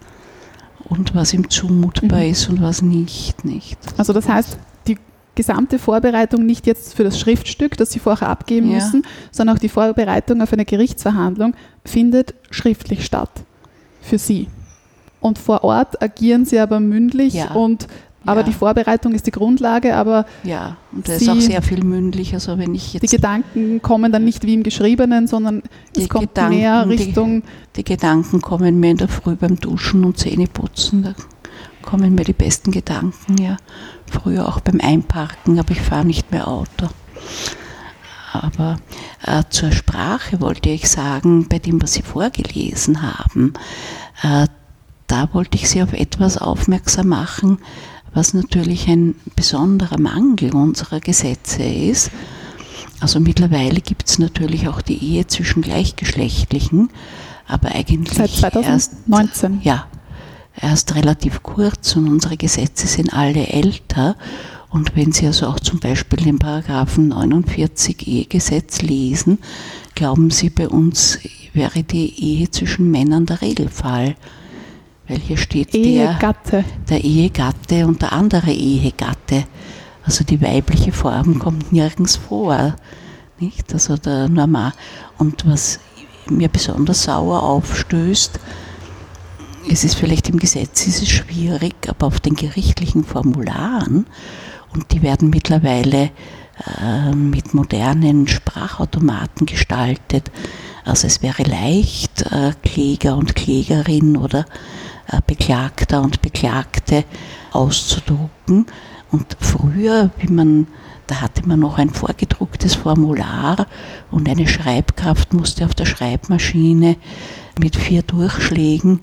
und was ihm zumutbar Mhm. ist und was nicht, nicht. Also das heißt, die gesamte Vorbereitung nicht jetzt für das Schriftstück, das Sie vorher abgeben Ja. müssen, sondern auch die Vorbereitung auf eine Gerichtsverhandlung findet schriftlich statt für Sie. Und vor Ort agieren Sie aber mündlich Ja. und aber Ja. die Vorbereitung ist die Grundlage, aber Ja, und da ist auch sehr viel mündlich. Also wenn ich die jetzt Gedanken kommen dann nicht wie im Geschriebenen, sondern Die es kommt Gedanken, mehr die- Richtung, die Gedanken kommen mir in der Früh beim Duschen und Zähneputzen, da kommen mir die besten Gedanken, ja. Früher auch beim Einparken, aber ich fahre nicht mehr Auto. Aber äh, zur Sprache wollte ich sagen, bei dem, was Sie vorgelesen haben, äh, da wollte ich Sie auf etwas aufmerksam machen, was natürlich ein besonderer Mangel unserer Gesetze ist. Also mittlerweile gibt es natürlich auch die Ehe zwischen Gleichgeschlechtlichen, aber eigentlich seit erst 2019. ja, erst relativ kurz und unsere Gesetze sind alle älter. Und wenn Sie also auch zum Beispiel den Paragraphen 49 Ehegesetz lesen, glauben Sie, bei uns wäre die Ehe zwischen Männern der Regelfall. Weil hier steht der, Ehegatte. der Ehegatte und der andere Ehegatte. Also die weibliche Form kommt nirgends vor. Nicht? Also der Normal. Und was mir besonders sauer aufstößt, es ist vielleicht im Gesetz ist es schwierig, aber auf den gerichtlichen Formularen, und die werden mittlerweile äh, mit modernen Sprachautomaten gestaltet. Also es wäre leicht, äh, Kläger und Klägerin oder Beklagter und Beklagte auszudrucken. Und früher, wie man, da hatte man noch ein vorgedrucktes Formular und eine Schreibkraft musste auf der Schreibmaschine mit vier Durchschlägen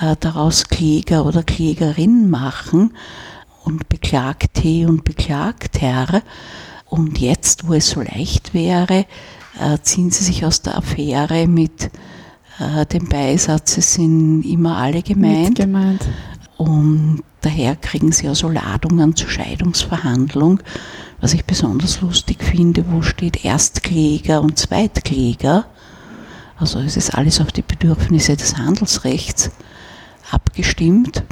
äh, daraus Kläger oder Klägerin machen und Beklagte und Beklagter. Und jetzt, wo es so leicht wäre, äh, ziehen sie sich aus der Affäre mit äh, dem Beisatz, sind immer alle gemeint. Gemeint. Und daher kriegen sie also Ladungen zur Scheidungsverhandlung, was ich besonders lustig finde, wo steht Erstkläger und Zweitkläger. Also es ist alles auf die Bedürfnisse des Handelsrechts abgestimmt.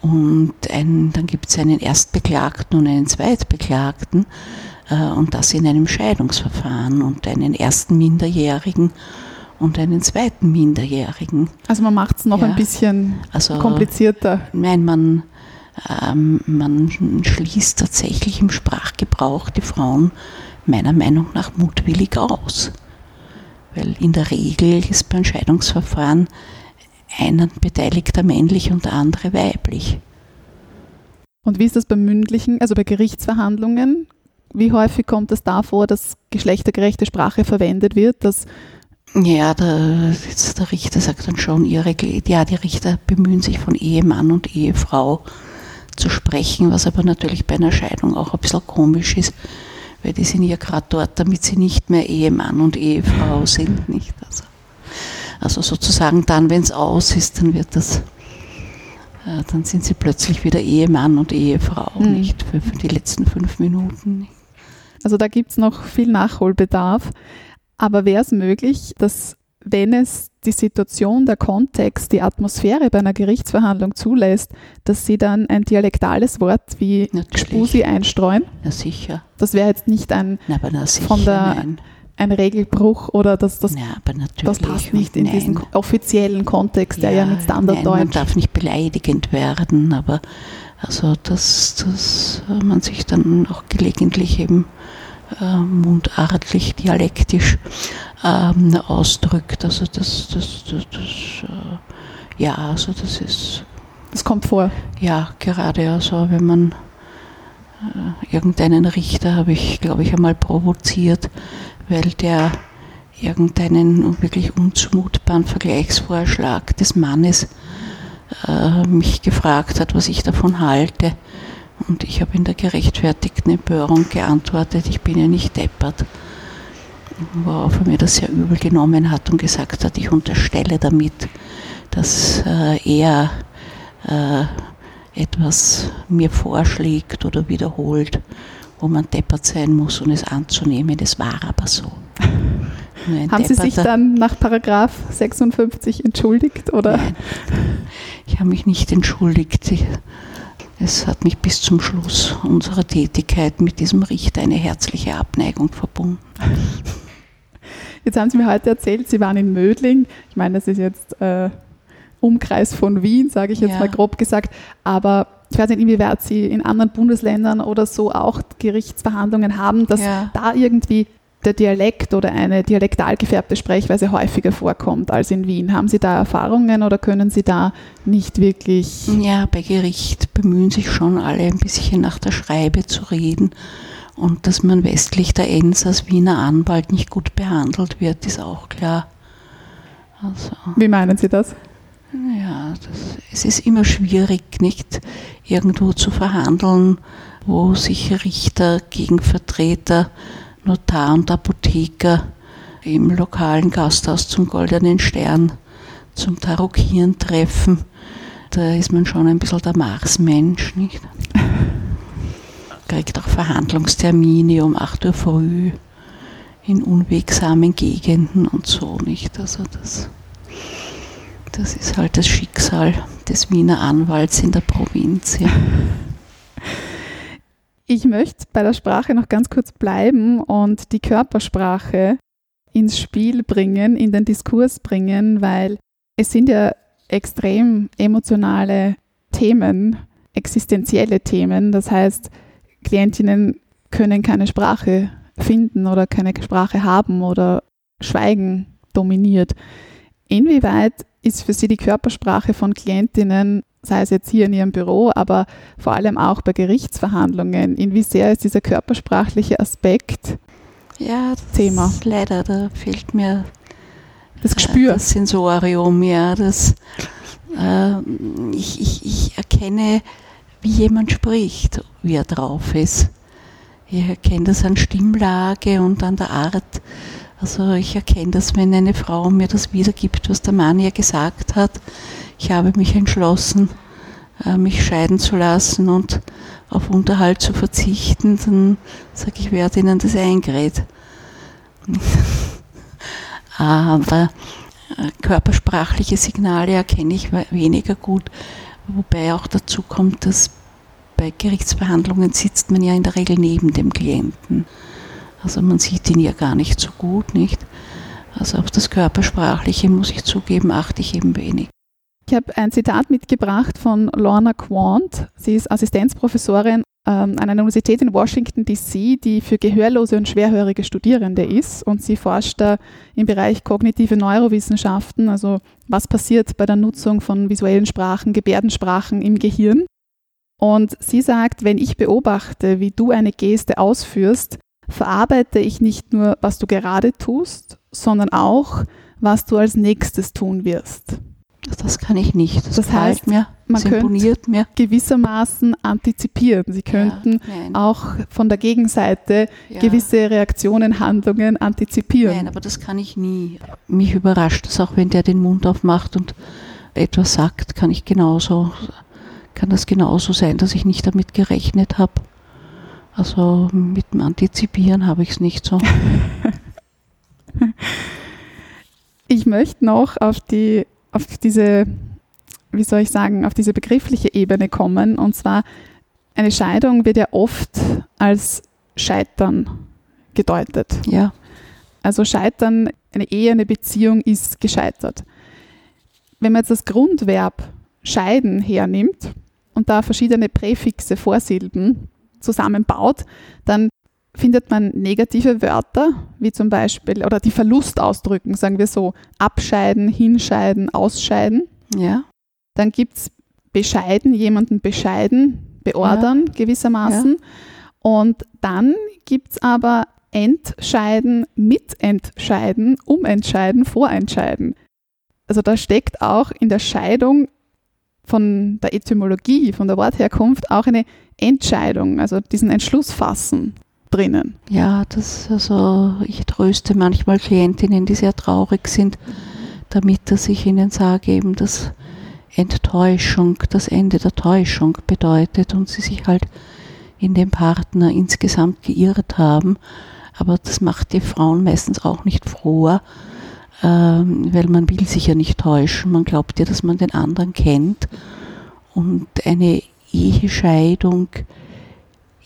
Und ein, dann gibt es einen Erstbeklagten und einen Zweitbeklagten äh, und das in einem Scheidungsverfahren und einen ersten Minderjährigen und einen zweiten Minderjährigen. Also man macht es noch Ja. ein bisschen Also komplizierter. Nein, man, ähm, man schließt tatsächlich im Sprachgebrauch die Frauen meiner Meinung nach mutwillig aus. Weil in der Regel ist beim Scheidungsverfahren ein Beteiligter männlich und der andere weiblich. Und wie ist das bei mündlichen, also bei Gerichtsverhandlungen? Wie häufig kommt es da vor, dass geschlechtergerechte Sprache verwendet wird, dass Ja, der, der Richter sagt dann schon, ihre, ja, die Richter bemühen sich von Ehemann und Ehefrau zu sprechen, was aber natürlich bei einer Scheidung auch ein bisschen komisch ist, weil die sind ja gerade dort, damit sie nicht mehr Ehemann und Ehefrau sind, nicht? Also, also sozusagen dann, wenn es aus ist, dann wird das, äh, dann sind sie plötzlich wieder Ehemann und Ehefrau, Mhm. nicht? Für, für die letzten fünf Minuten. Also da gibt es noch viel Nachholbedarf. Aber wäre es möglich, dass wenn es die Situation, der Kontext, die Atmosphäre bei einer Gerichtsverhandlung zulässt, dass Sie dann ein dialektales Wort wie Natürlich. Spusi einstreuen? Na sicher. Das wäre jetzt nicht ein, Na, na sicher, Von der- nein. ein Regelbruch oder dass das, natürlich. das passt nicht in nein. diesen offiziellen Kontext, der ja, mit Nein, man Standarddeutsch. darf nicht beleidigend werden, aber also dass, dass äh, man sich dann auch gelegentlich eben äh, mundartlich, dialektisch ähm, ausdrückt. Also das, das, das, das äh, ja, also das ist Das kommt vor. ja gerade also, wenn man äh, irgendeinen Richter habe ich, glaube ich, einmal provoziert, weil der irgendeinen wirklich unzumutbaren Vergleichsvorschlag des Mannes äh, mich gefragt hat, was ich davon halte. Und ich habe in der gerechtfertigten Empörung geantwortet, ich bin ja nicht deppert. Worauf er mir das sehr übel genommen hat und gesagt hat, ich unterstelle damit, dass äh, er äh, etwas mir vorschlägt oder wiederholt, wo man deppert sein muss, um es anzunehmen. Es war aber so. Haben Sie sich dann nach Paragraph 56 entschuldigt? Oder? Nein, ich habe mich nicht entschuldigt. Es hat mich bis zum Schluss unserer Tätigkeit mit diesem Richter eine herzliche Abneigung verbunden. Jetzt haben Sie mir heute erzählt, Sie waren in Mödling. Ich meine, das ist jetzt äh, Umkreis von Wien, sage ich jetzt Ja. mal grob gesagt. Aber ich weiß nicht, inwieweit Sie in anderen Bundesländern oder so auch Gerichtsverhandlungen haben, dass Ja. da irgendwie der Dialekt oder eine dialektal gefärbte Sprechweise häufiger vorkommt als in Wien. Haben Sie da Erfahrungen oder können Sie da nicht wirklich? Ja, bei Gericht bemühen sich schon alle ein bisschen nach der Schreibe zu reden. Und dass man westlich der Enns als Wiener Anwalt nicht gut behandelt wird, ist auch klar. Also, Wie meinen Sie das? ja, das, es ist immer schwierig, nicht irgendwo zu verhandeln, wo sich Richter gegen Vertreter, Notar und Apotheker im lokalen Gasthaus zum Goldenen Stern zum Tarokieren treffen. Da ist man schon ein bisschen der Marsmensch, nicht? Kriegt auch Verhandlungstermine um 8 Uhr früh in unwegsamen Gegenden und so, nicht? Also das, das ist halt das Schicksal des Wiener Anwalts in der Provinz. Ja. Ich möchte bei der Sprache noch ganz kurz bleiben und die Körpersprache ins Spiel bringen, in den Diskurs bringen, weil es sind ja extrem emotionale Themen, existenzielle Themen. Das heißt, Klientinnen können keine Sprache finden oder keine Sprache haben oder Schweigen dominiert. Inwieweit ist für Sie die Körpersprache von Klientinnen, sei es jetzt hier in Ihrem Büro, aber vor allem auch bei Gerichtsverhandlungen, inwiefern ist dieser körpersprachliche Aspekt Ja, das Thema. Ist leider, da fehlt mir das äh, Gespür? das Sensorium, ja. Das, äh, ich, ich, ich erkenne, wie jemand spricht, wie er drauf ist. Ich erkenne das an Stimmlage und an der Art. Also ich erkenne das, wenn eine Frau mir das wiedergibt, was der Mann ihr gesagt hat. Ich habe mich entschlossen, äh, mich scheiden zu lassen und auf Unterhalt zu verzichten, dann sage ich, wer hat Ihnen das eingerät? Aber äh, körpersprachliche Signale erkenne ich weniger gut, wobei auch dazu kommt, dass bei Gerichtsverhandlungen sitzt man ja in der Regel neben dem Klienten. Also man sieht ihn ja gar nicht so gut, nicht? Also auf das Körpersprachliche, muss ich zugeben, achte ich eben wenig. Ich habe ein Zitat mitgebracht von Lorna Quant. Sie ist Assistenzprofessorin ähm, an einer Universität in Washington, D.C., die für gehörlose und schwerhörige Studierende ist. Und sie forscht da im Bereich kognitive Neurowissenschaften, also was passiert bei der Nutzung von visuellen Sprachen, Gebärdensprachen im Gehirn. Und sie sagt, wenn ich beobachte, wie du eine Geste ausführst, verarbeite ich nicht nur, was du gerade tust, sondern auch, was du als nächstes tun wirst. Das kann ich nicht. Das, das heißt, mir, man könnte mir. gewissermaßen antizipieren. Sie könnten ja, auch von der Gegenseite ja. gewisse Reaktionen, Handlungen antizipieren. Nein, aber das kann ich nie. Mich überrascht es auch, wenn der den Mund aufmacht und etwas sagt, kann ich genauso, kann das genauso sein, dass ich nicht damit gerechnet habe. Also mit dem Antizipieren habe ich es nicht so. ich möchte noch auf die, auf diese, wie soll ich sagen, auf diese begriffliche Ebene kommen. Und zwar, eine Scheidung wird ja oft als Scheitern gedeutet. Ja. Also Scheitern, eine Ehe, eine Beziehung ist gescheitert. Wenn man jetzt das Grundverb scheiden hernimmt und da verschiedene Präfixe, Vorsilben zusammenbaut, dann findet man negative Wörter, wie zum Beispiel, oder die Verlust ausdrücken, sagen wir so, abscheiden, hinscheiden, ausscheiden. Ja. Dann gibt es bescheiden, jemanden bescheiden, beordern ja. gewissermaßen. Ja. Und dann gibt es aber entscheiden, mitentscheiden, umentscheiden, vorentscheiden. Also da steckt auch in der Scheidung von der Etymologie, von der Wortherkunft auch eine Entscheidung, also diesen Entschluss fassen drinnen. Ja, das also ich tröste manchmal Klientinnen, die sehr traurig sind, damit dass ich ihnen sage, eben dass Enttäuschung das Ende der Täuschung bedeutet und sie sich halt in dem Partner insgesamt geirrt haben. Aber das macht die Frauen meistens auch nicht froher, ähm, weil man will sich ja nicht täuschen. Man glaubt ja, dass man den anderen kennt. Und eine Ehescheidung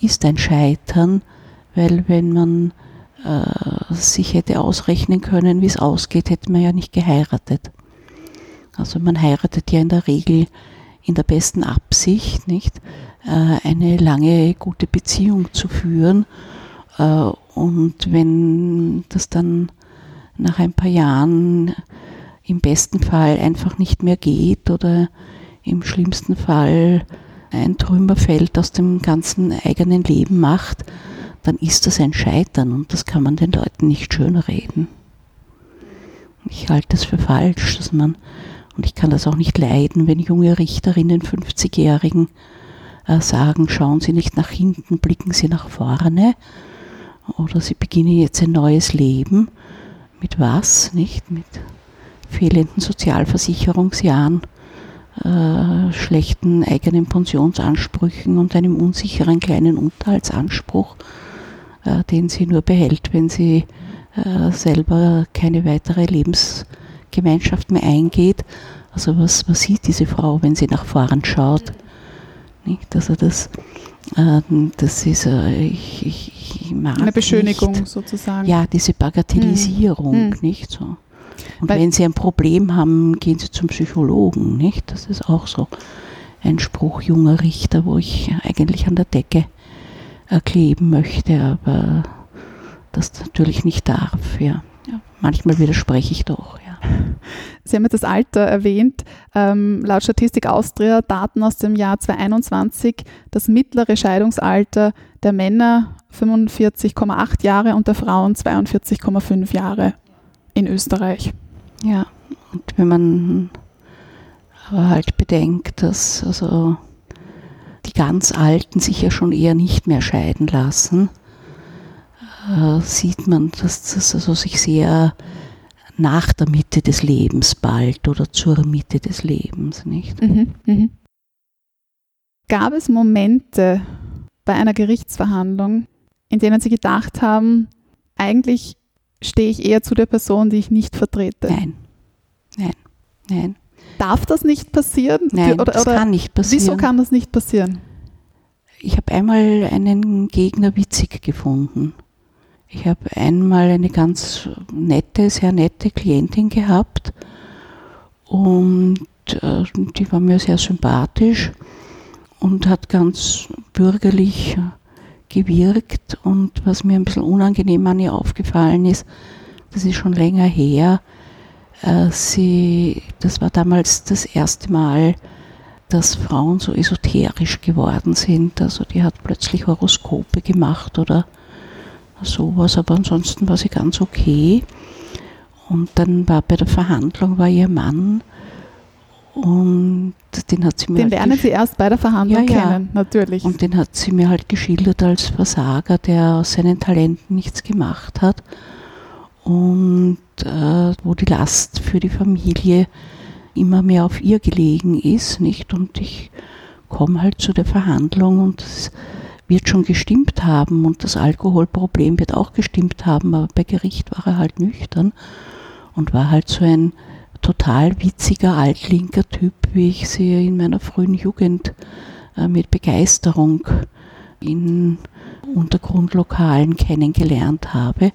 ist ein Scheitern, weil wenn man äh, sich hätte ausrechnen können, wie es ausgeht, hätte man ja nicht geheiratet. Also man heiratet ja in der Regel in der besten Absicht, nicht äh, eine lange gute Beziehung zu führen. Äh, und wenn das dann nach ein paar Jahren im besten Fall einfach nicht mehr geht oder im schlimmsten Fall ein Trümmerfeld aus dem ganzen eigenen Leben macht, dann ist das ein Scheitern und das kann man den Leuten nicht schönreden. Ich halte es für falsch, dass man, und ich kann das auch nicht leiden, wenn junge Richterinnen 50-Jährigen äh, sagen, schauen Sie nicht nach hinten, blicken Sie nach vorne oder Sie beginnen jetzt ein neues Leben mit was, nicht? Mit fehlenden Sozialversicherungsjahren, äh, schlechten eigenen Pensionsansprüchen und einem unsicheren kleinen Unterhaltsanspruch, den sie nur behält, wenn sie äh, selber keine weitere Lebensgemeinschaft mehr eingeht. Also was, was sieht diese Frau, wenn sie nach vorn schaut? Nicht? Also das, äh, das ist, äh, ich, ich, ich mag Eine Beschönigung nicht. sozusagen. Ja, diese Bagatellisierung, hm. nicht so. Und Weil wenn Sie ein Problem haben, gehen Sie zum Psychologen, nicht? Das ist auch so ein Spruch junger Richter, wo ich eigentlich an der Decke kleben möchte, aber das natürlich nicht darf, ja. ja. Manchmal widerspreche ich doch, ja. Sie haben das Alter erwähnt. Ähm, laut Statistik Austria, Daten aus dem Jahr 2021, das mittlere Scheidungsalter der Männer 45,8 Jahre und der Frauen 42,5 Jahre in Österreich. Ja, und wenn man aber halt bedenkt, dass also die ganz Alten sich ja schon eher nicht mehr scheiden lassen, äh, sieht man, dass das also sich sehr nach der Mitte des Lebens bald oder zur Mitte des Lebens, nicht? Mhm, mh. Gab es Momente bei einer Gerichtsverhandlung, in denen Sie gedacht haben, eigentlich stehe ich eher zu der Person, die ich nicht vertrete? Nein, nein, nein, Darf das nicht passieren? nein, oder, das oder kann nicht passieren. wieso kann das nicht passieren? Ich habe einmal einen Gegner witzig gefunden. Ich habe einmal eine ganz nette, sehr nette Klientin gehabt und äh, die war mir sehr sympathisch und hat ganz bürgerlich gewirkt und was mir ein bisschen unangenehm an ihr aufgefallen ist, das ist schon länger her, sie, das war damals das erste Mal, dass Frauen so esoterisch geworden sind. Also die hat plötzlich Horoskope gemacht oder sowas, aber ansonsten war sie ganz okay. Und dann war bei der Verhandlung war ihr Mann und den hat sie mir Den halt lernen Sie erst bei der Verhandlung Ja, ja. kennen, natürlich. und den hat sie mir halt geschildert als Versager, der aus seinen Talenten nichts gemacht hat und äh, wo die Last für die Familie immer mehr auf ihr gelegen ist, nicht? Und ich komme halt zu der Verhandlung und es wird schon gestimmt haben und das Alkoholproblem wird auch gestimmt haben, aber bei Gericht war er halt nüchtern und war halt so ein total witziger altlinker Typ, wie ich sie in meiner frühen Jugend äh, mit Begeisterung in Untergrundlokalen kennengelernt habe.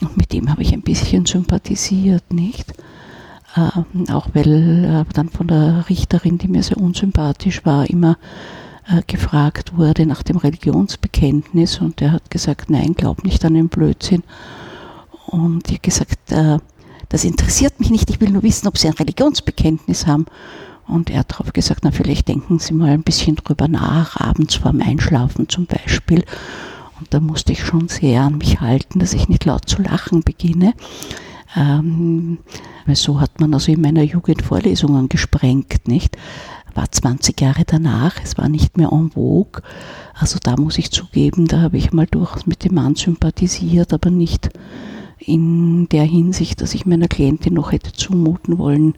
Und mit dem habe ich ein bisschen sympathisiert, nicht? Ähm, auch weil äh, dann von der Richterin, die mir sehr unsympathisch war, immer äh, gefragt wurde nach dem Religionsbekenntnis und er hat gesagt, nein, glaub nicht an den Blödsinn. Und ich habe gesagt, äh, das interessiert mich nicht, ich will nur wissen, ob Sie ein Religionsbekenntnis haben. Und er hat darauf gesagt, na vielleicht denken Sie mal ein bisschen drüber nach, abends vorm Einschlafen zum Beispiel. Und da musste ich schon sehr an mich halten, dass ich nicht laut zu lachen beginne. Ähm, weil so hat man also in meiner Jugend Vorlesungen gesprengt, nicht? War 20 Jahre danach, es war nicht mehr en vogue. Also da muss ich zugeben, da habe ich mal durchaus mit dem Mann sympathisiert, aber nicht in der Hinsicht, dass ich meiner Klientin noch hätte zumuten wollen,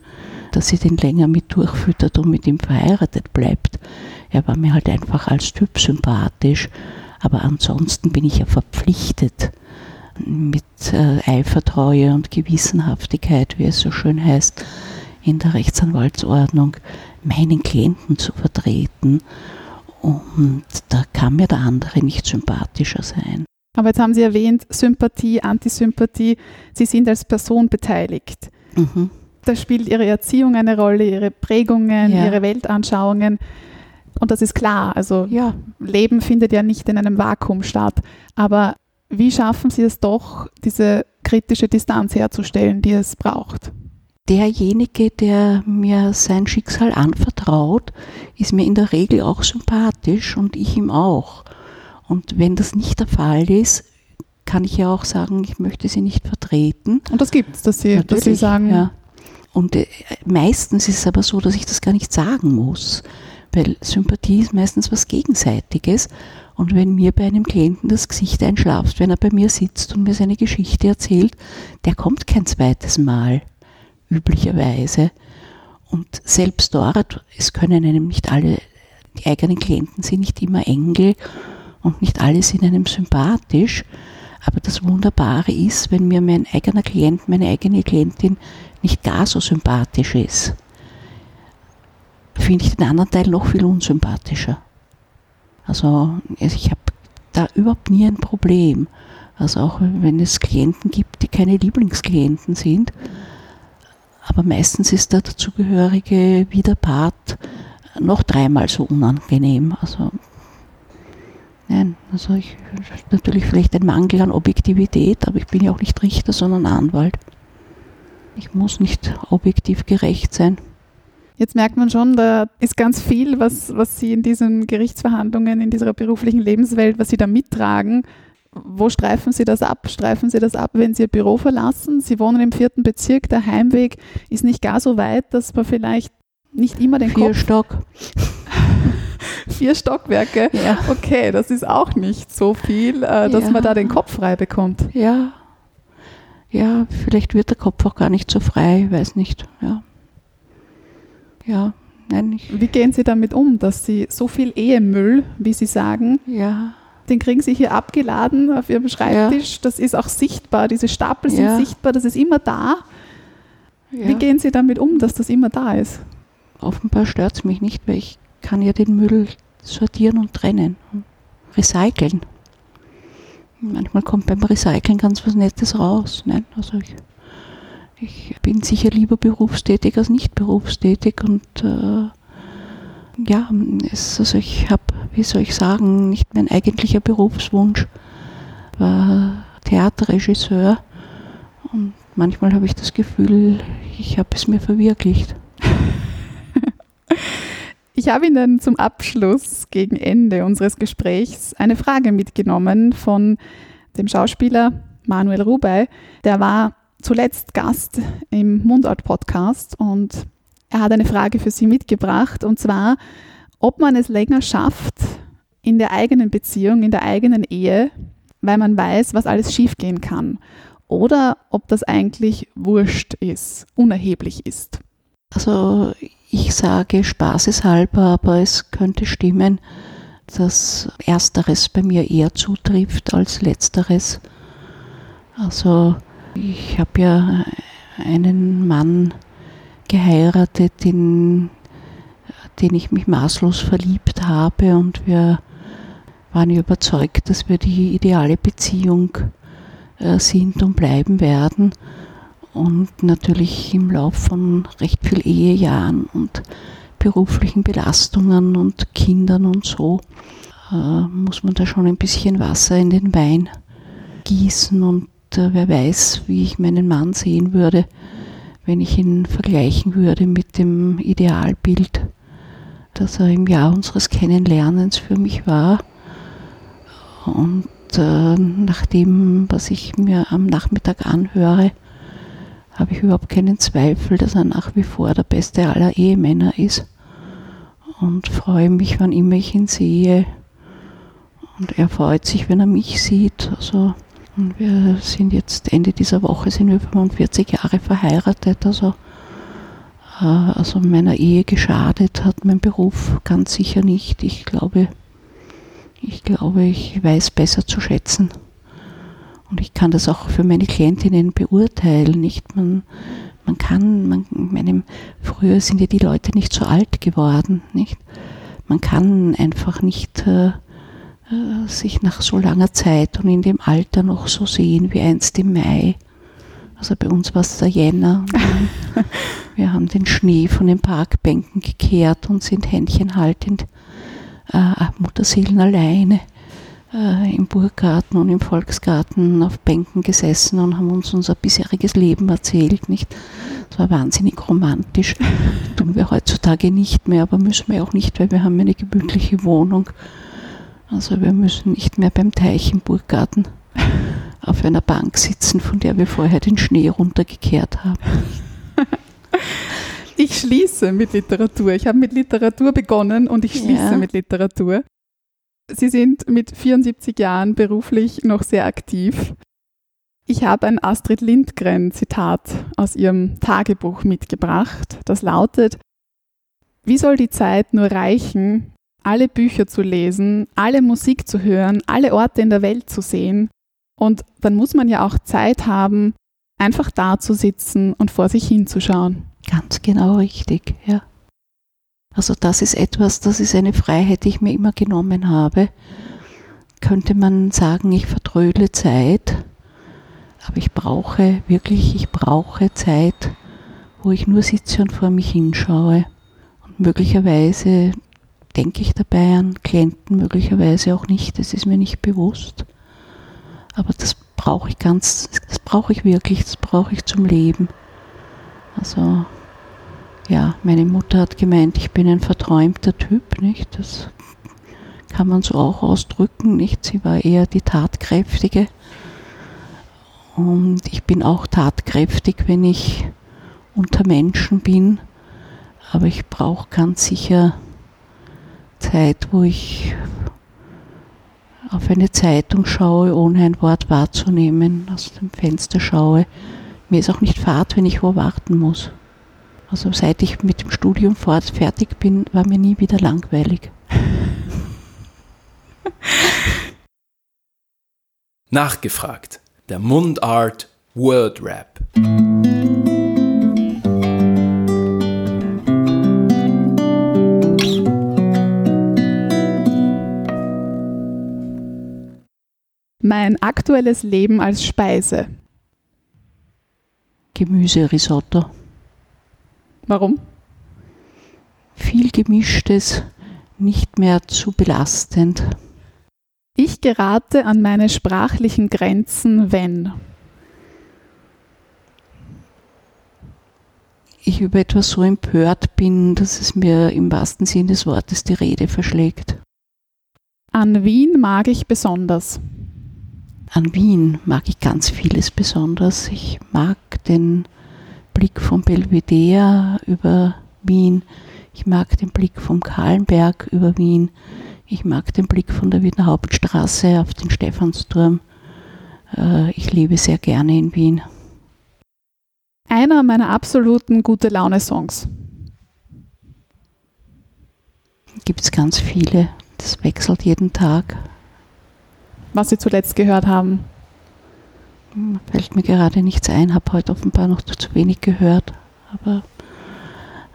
dass sie den länger mit durchfüttert und mit ihm verheiratet bleibt. Er war mir halt einfach als Typ sympathisch, aber ansonsten bin ich ja verpflichtet, mit äh, Eifertreue und Gewissenhaftigkeit, wie es so schön heißt, in der Rechtsanwaltsordnung, meinen Klienten zu vertreten. Und da kann mir der andere nicht sympathischer sein. Aber jetzt haben Sie erwähnt, Sympathie, Antisympathie. Sie sind als Person beteiligt. Mhm. Da spielt Ihre Erziehung eine Rolle, Ihre Prägungen, Ja. Ihre Weltanschauungen. Und das ist klar. Also Ja, Leben findet ja nicht in einem Vakuum statt. Aber wie schaffen Sie es doch, diese kritische Distanz herzustellen, die es braucht? derjenige, der mir sein Schicksal anvertraut, ist mir in der Regel auch sympathisch und ich ihm auch. Und wenn das nicht der Fall ist, kann ich ja auch sagen, ich möchte sie nicht vertreten. Und das gibt es, dass Sie, dass Sie sagen, Ja. Und äh, meistens ist es aber so, dass ich das gar nicht sagen muss, weil Sympathie ist meistens was Gegenseitiges. Und wenn mir bei einem Klienten das Gesicht einschlaft, wenn er bei mir sitzt und mir seine Geschichte erzählt, der kommt kein zweites Mal, üblicherweise. Und selbst dort, es können einem nicht alle, die eigenen Klienten sind nicht immer Engel und nicht alle sind einem sympathisch. Aber das Wunderbare ist, wenn mir mein eigener Klient, meine eigene Klientin nicht gar so sympathisch ist, finde ich den anderen Teil noch viel unsympathischer. Also ich habe da überhaupt nie ein Problem. Also auch wenn es Klienten gibt, die keine Lieblingsklienten sind, aber meistens ist der dazugehörige Widerpart noch dreimal so unangenehm. Also nein, also ich natürlich vielleicht ein Mangel an Objektivität, aber ich bin ja auch nicht Richter, sondern Anwalt. Ich muss nicht objektiv gerecht sein. Jetzt merkt man schon, da ist ganz viel, was, was Sie in diesen Gerichtsverhandlungen, in dieser beruflichen Lebenswelt, was Sie da mittragen. Wo streifen Sie das ab? Streifen Sie das ab, wenn Sie Ihr Büro verlassen? Sie wohnen im vierten Bezirk, der Heimweg ist nicht gar so weit, dass man vielleicht nicht immer den Vier Kopf... Stock. Vier Stockwerke? Ja. Okay, das ist auch nicht so viel, äh, dass Ja. man da den Kopf frei bekommt. Ja. Ja, vielleicht wird der Kopf auch gar nicht so frei, ich weiß nicht. Ja. Ja, nein, Wie gehen Sie damit um, dass Sie so viel Ehemüll, wie Sie sagen, ja, den kriegen Sie hier abgeladen auf Ihrem Schreibtisch? Das ist auch sichtbar, diese Stapel sind Ja. sichtbar, das ist immer da. ja. Wie gehen Sie damit um, dass das immer da ist? offenbar stört es mich nicht, weil ich kann ja den Müll sortieren und trennen. und Recyceln. Manchmal kommt beim Recyceln ganz was Nettes raus. Nein, also ich, ich bin sicher lieber berufstätig als nicht berufstätig und äh, ja, es, also ich habe, wie soll ich sagen, nicht mein eigentlicher Berufswunsch war Theaterregisseur und manchmal habe ich das Gefühl, ich habe es mir verwirklicht. Ich habe Ihnen zum Abschluss gegen Ende unseres Gesprächs eine Frage mitgenommen von dem Schauspieler Manuel Rubey. Der war zuletzt Gast im Mundart-Podcast und er hat eine Frage für Sie mitgebracht und zwar, ob man es länger schafft in der eigenen Beziehung, in der eigenen Ehe, weil man weiß, was alles schiefgehen kann. Oder ob das eigentlich wurscht ist, unerheblich ist. Also ich sage spaßeshalber, aber es könnte stimmen, dass ersteres bei mir eher zutrifft als letzteres. Also ich habe ja einen Mann geheiratet, in den ich mich maßlos verliebt habe und wir waren überzeugt, dass wir die ideale Beziehung äh, sind und bleiben werden. Und natürlich im Lauf von recht viel Ehejahren und beruflichen Belastungen und Kindern und so äh, muss man da schon ein bisschen Wasser in den Wein gießen und wer weiß, wie ich meinen Mann sehen würde, wenn ich ihn vergleichen würde mit dem Idealbild, das er im Jahr unseres Kennenlernens für mich war. Und äh, nach dem, was ich mir am Nachmittag anhöre, habe ich überhaupt keinen Zweifel, dass er nach wie vor der beste aller Ehemänner ist. Und freue mich, wann immer ich ihn sehe. Und er freut sich, wenn er mich sieht. Also, wir sind jetzt Ende dieser Woche sind wir 45 Jahre verheiratet. Also, äh, also meiner Ehe geschadet hat mein Beruf ganz sicher nicht. Ich glaube, ich glaube, ich weiß besser zu schätzen. Und ich kann das auch für meine Klientinnen beurteilen. Nicht? Man, man kann, man, ich meine, früher sind ja die Leute nicht so alt geworden. Nicht? Man kann einfach nicht äh, sich nach so langer Zeit und in dem Alter noch so sehen wie einst im Mai. Also bei uns war es der Jänner. Wir haben den Schnee von den Parkbänken gekehrt und sind händchenhaltend äh, Mutterseelen alleine äh, im Burggarten und im Volksgarten auf Bänken gesessen und haben uns unser bisheriges Leben erzählt. Nicht? Das war wahnsinnig romantisch. Tun wir heutzutage nicht mehr, aber müssen wir auch nicht, weil wir haben eine gemütliche Wohnung. Also wir müssen nicht mehr beim Teich im Burggarten auf einer Bank sitzen, von der wir vorher den Schnee runtergekehrt haben. Ich schließe mit Literatur. Ich habe mit Literatur begonnen und ich schließe Ja. mit Literatur. Sie sind mit 74 Jahren beruflich noch sehr aktiv. Ich habe ein Astrid Lindgren-Zitat aus ihrem Tagebuch mitgebracht. Das lautet, wie soll die Zeit nur reichen, alle Bücher zu lesen, alle Musik zu hören, alle Orte in der Welt zu sehen? Und dann muss man ja auch Zeit haben, einfach da zu sitzen und vor sich hinzuschauen. Ganz genau richtig, ja. Also das ist etwas, das ist eine Freiheit, die ich mir immer genommen habe. Könnte man sagen, ich vertrödle Zeit, aber ich brauche wirklich, ich brauche Zeit, wo ich nur sitze und vor mich hinschaue. Und möglicherweise denke ich dabei an Klienten, möglicherweise auch nicht, das ist mir nicht bewusst. Aber das brauche ich ganz, das brauche ich wirklich, das brauche ich zum Leben. Also ja, meine Mutter hat gemeint, ich bin ein verträumter Typ, nicht? Das kann man so auch ausdrücken, nicht? Sie war eher die tatkräftige. Und ich bin auch tatkräftig, wenn ich unter Menschen bin, aber ich brauche ganz sicher Zeit, wo ich auf eine Zeitung schaue, ohne ein Wort wahrzunehmen, aus dem Fenster schaue. Mir ist auch nicht fad, wenn ich wo warten muss. Also seit ich mit dem Studium fort fertig bin, war mir nie wieder langweilig. Nachgefragt. Der Mundart Word Rap. Mein aktuelles Leben als Speise. Gemüserisotto. Warum? Viel gemischtes, nicht mehr zu belastend. Ich gerate an meine sprachlichen Grenzen, wenn ich über etwas so empört bin, dass es mir im wahrsten Sinn des Wortes die Rede verschlägt. An Wien mag ich besonders. An Wien mag ich ganz vieles besonders. Ich mag den Blick vom Belvedere über Wien. Ich mag den Blick vom Kahlenberg über Wien. Ich mag den Blick von der Wiener Hauptstraße auf den Stephansturm. Äh, ich lebe sehr gerne in Wien. Einer meiner absoluten gute Laune-Songs. Gibt es ganz viele. Das wechselt jeden Tag. Was Sie zuletzt gehört haben. Hm, Fällt mir gerade nichts ein, habe heute offenbar noch zu wenig gehört. Aber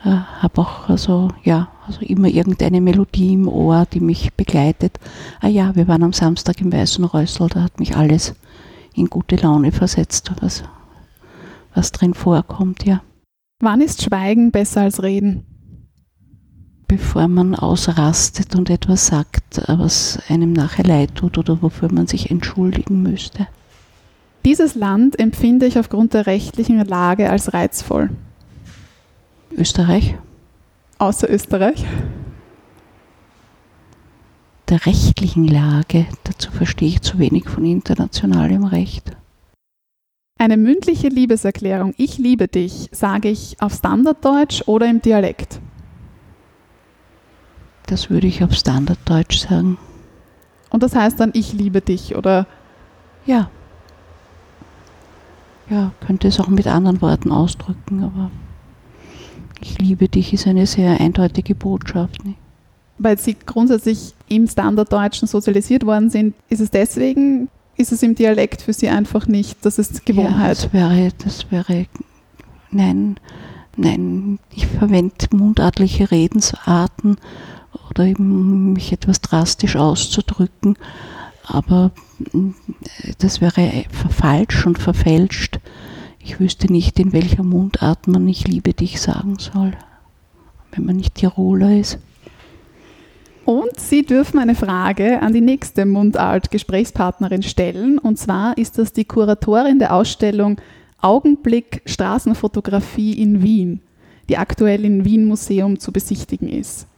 äh, habe auch also, ja, also immer irgendeine Melodie im Ohr, die mich begleitet. Ah ja, wir waren am Samstag im Weißen Rössel, da hat mich alles in gute Laune versetzt, was, was drin vorkommt, ja. Wann ist Schweigen besser als Reden? Bevor man ausrastet und etwas sagt, was einem nachher leid tut oder wofür man sich entschuldigen müsste. Dieses Land empfinde ich aufgrund der rechtlichen Lage als reizvoll. Österreich, Außer Österreich. der rechtlichen Lage, dazu verstehe ich zu wenig von internationalem Recht. Eine mündliche Liebeserklärung, ich liebe dich, sage ich auf Standarddeutsch oder im Dialekt. Das würde ich auf Standarddeutsch sagen. Und das heißt dann, ich liebe dich oder Ja. Ja, könnte es auch mit anderen Worten ausdrücken, aber ich liebe dich ist eine sehr eindeutige Botschaft. Ne? weil sie grundsätzlich im Standarddeutschen sozialisiert worden sind, ist es deswegen, ist es im Dialekt für sie einfach nicht, das ist Ja, Gewohnheit. das wäre, das wäre, nein, nein, ich verwende mundartliche Redensarten oder eben mich etwas drastisch auszudrücken, aber mm, das wäre falsch und verfälscht. Ich wüsste nicht, in welcher Mundart man ich liebe dich sagen soll, wenn man nicht Tiroler ist. Und Sie dürfen eine Frage an die nächste Mundart-Gesprächspartnerin stellen. Und zwar ist das die Kuratorin der Ausstellung Augenblick Straßenfotografie in Wien, die aktuell im Wien Museum zu besichtigen ist.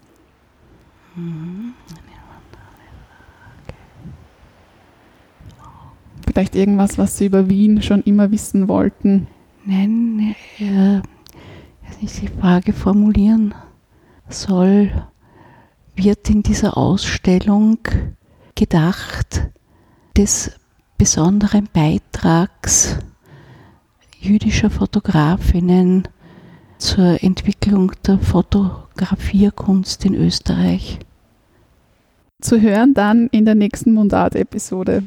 Vielleicht irgendwas, was Sie über Wien schon immer wissen wollten. Nein, äh, ich die Frage formulieren soll, wird in dieser Ausstellung gedacht des besonderen Beitrags jüdischer Fotografinnen zur Entwicklung der Fotografierkunst in Österreich. Zu hören dann in der nächsten Mundart-Episode.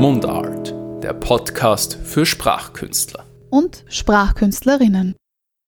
Mundart, der Podcast für Sprachkünstler. Und Sprachkünstlerinnen.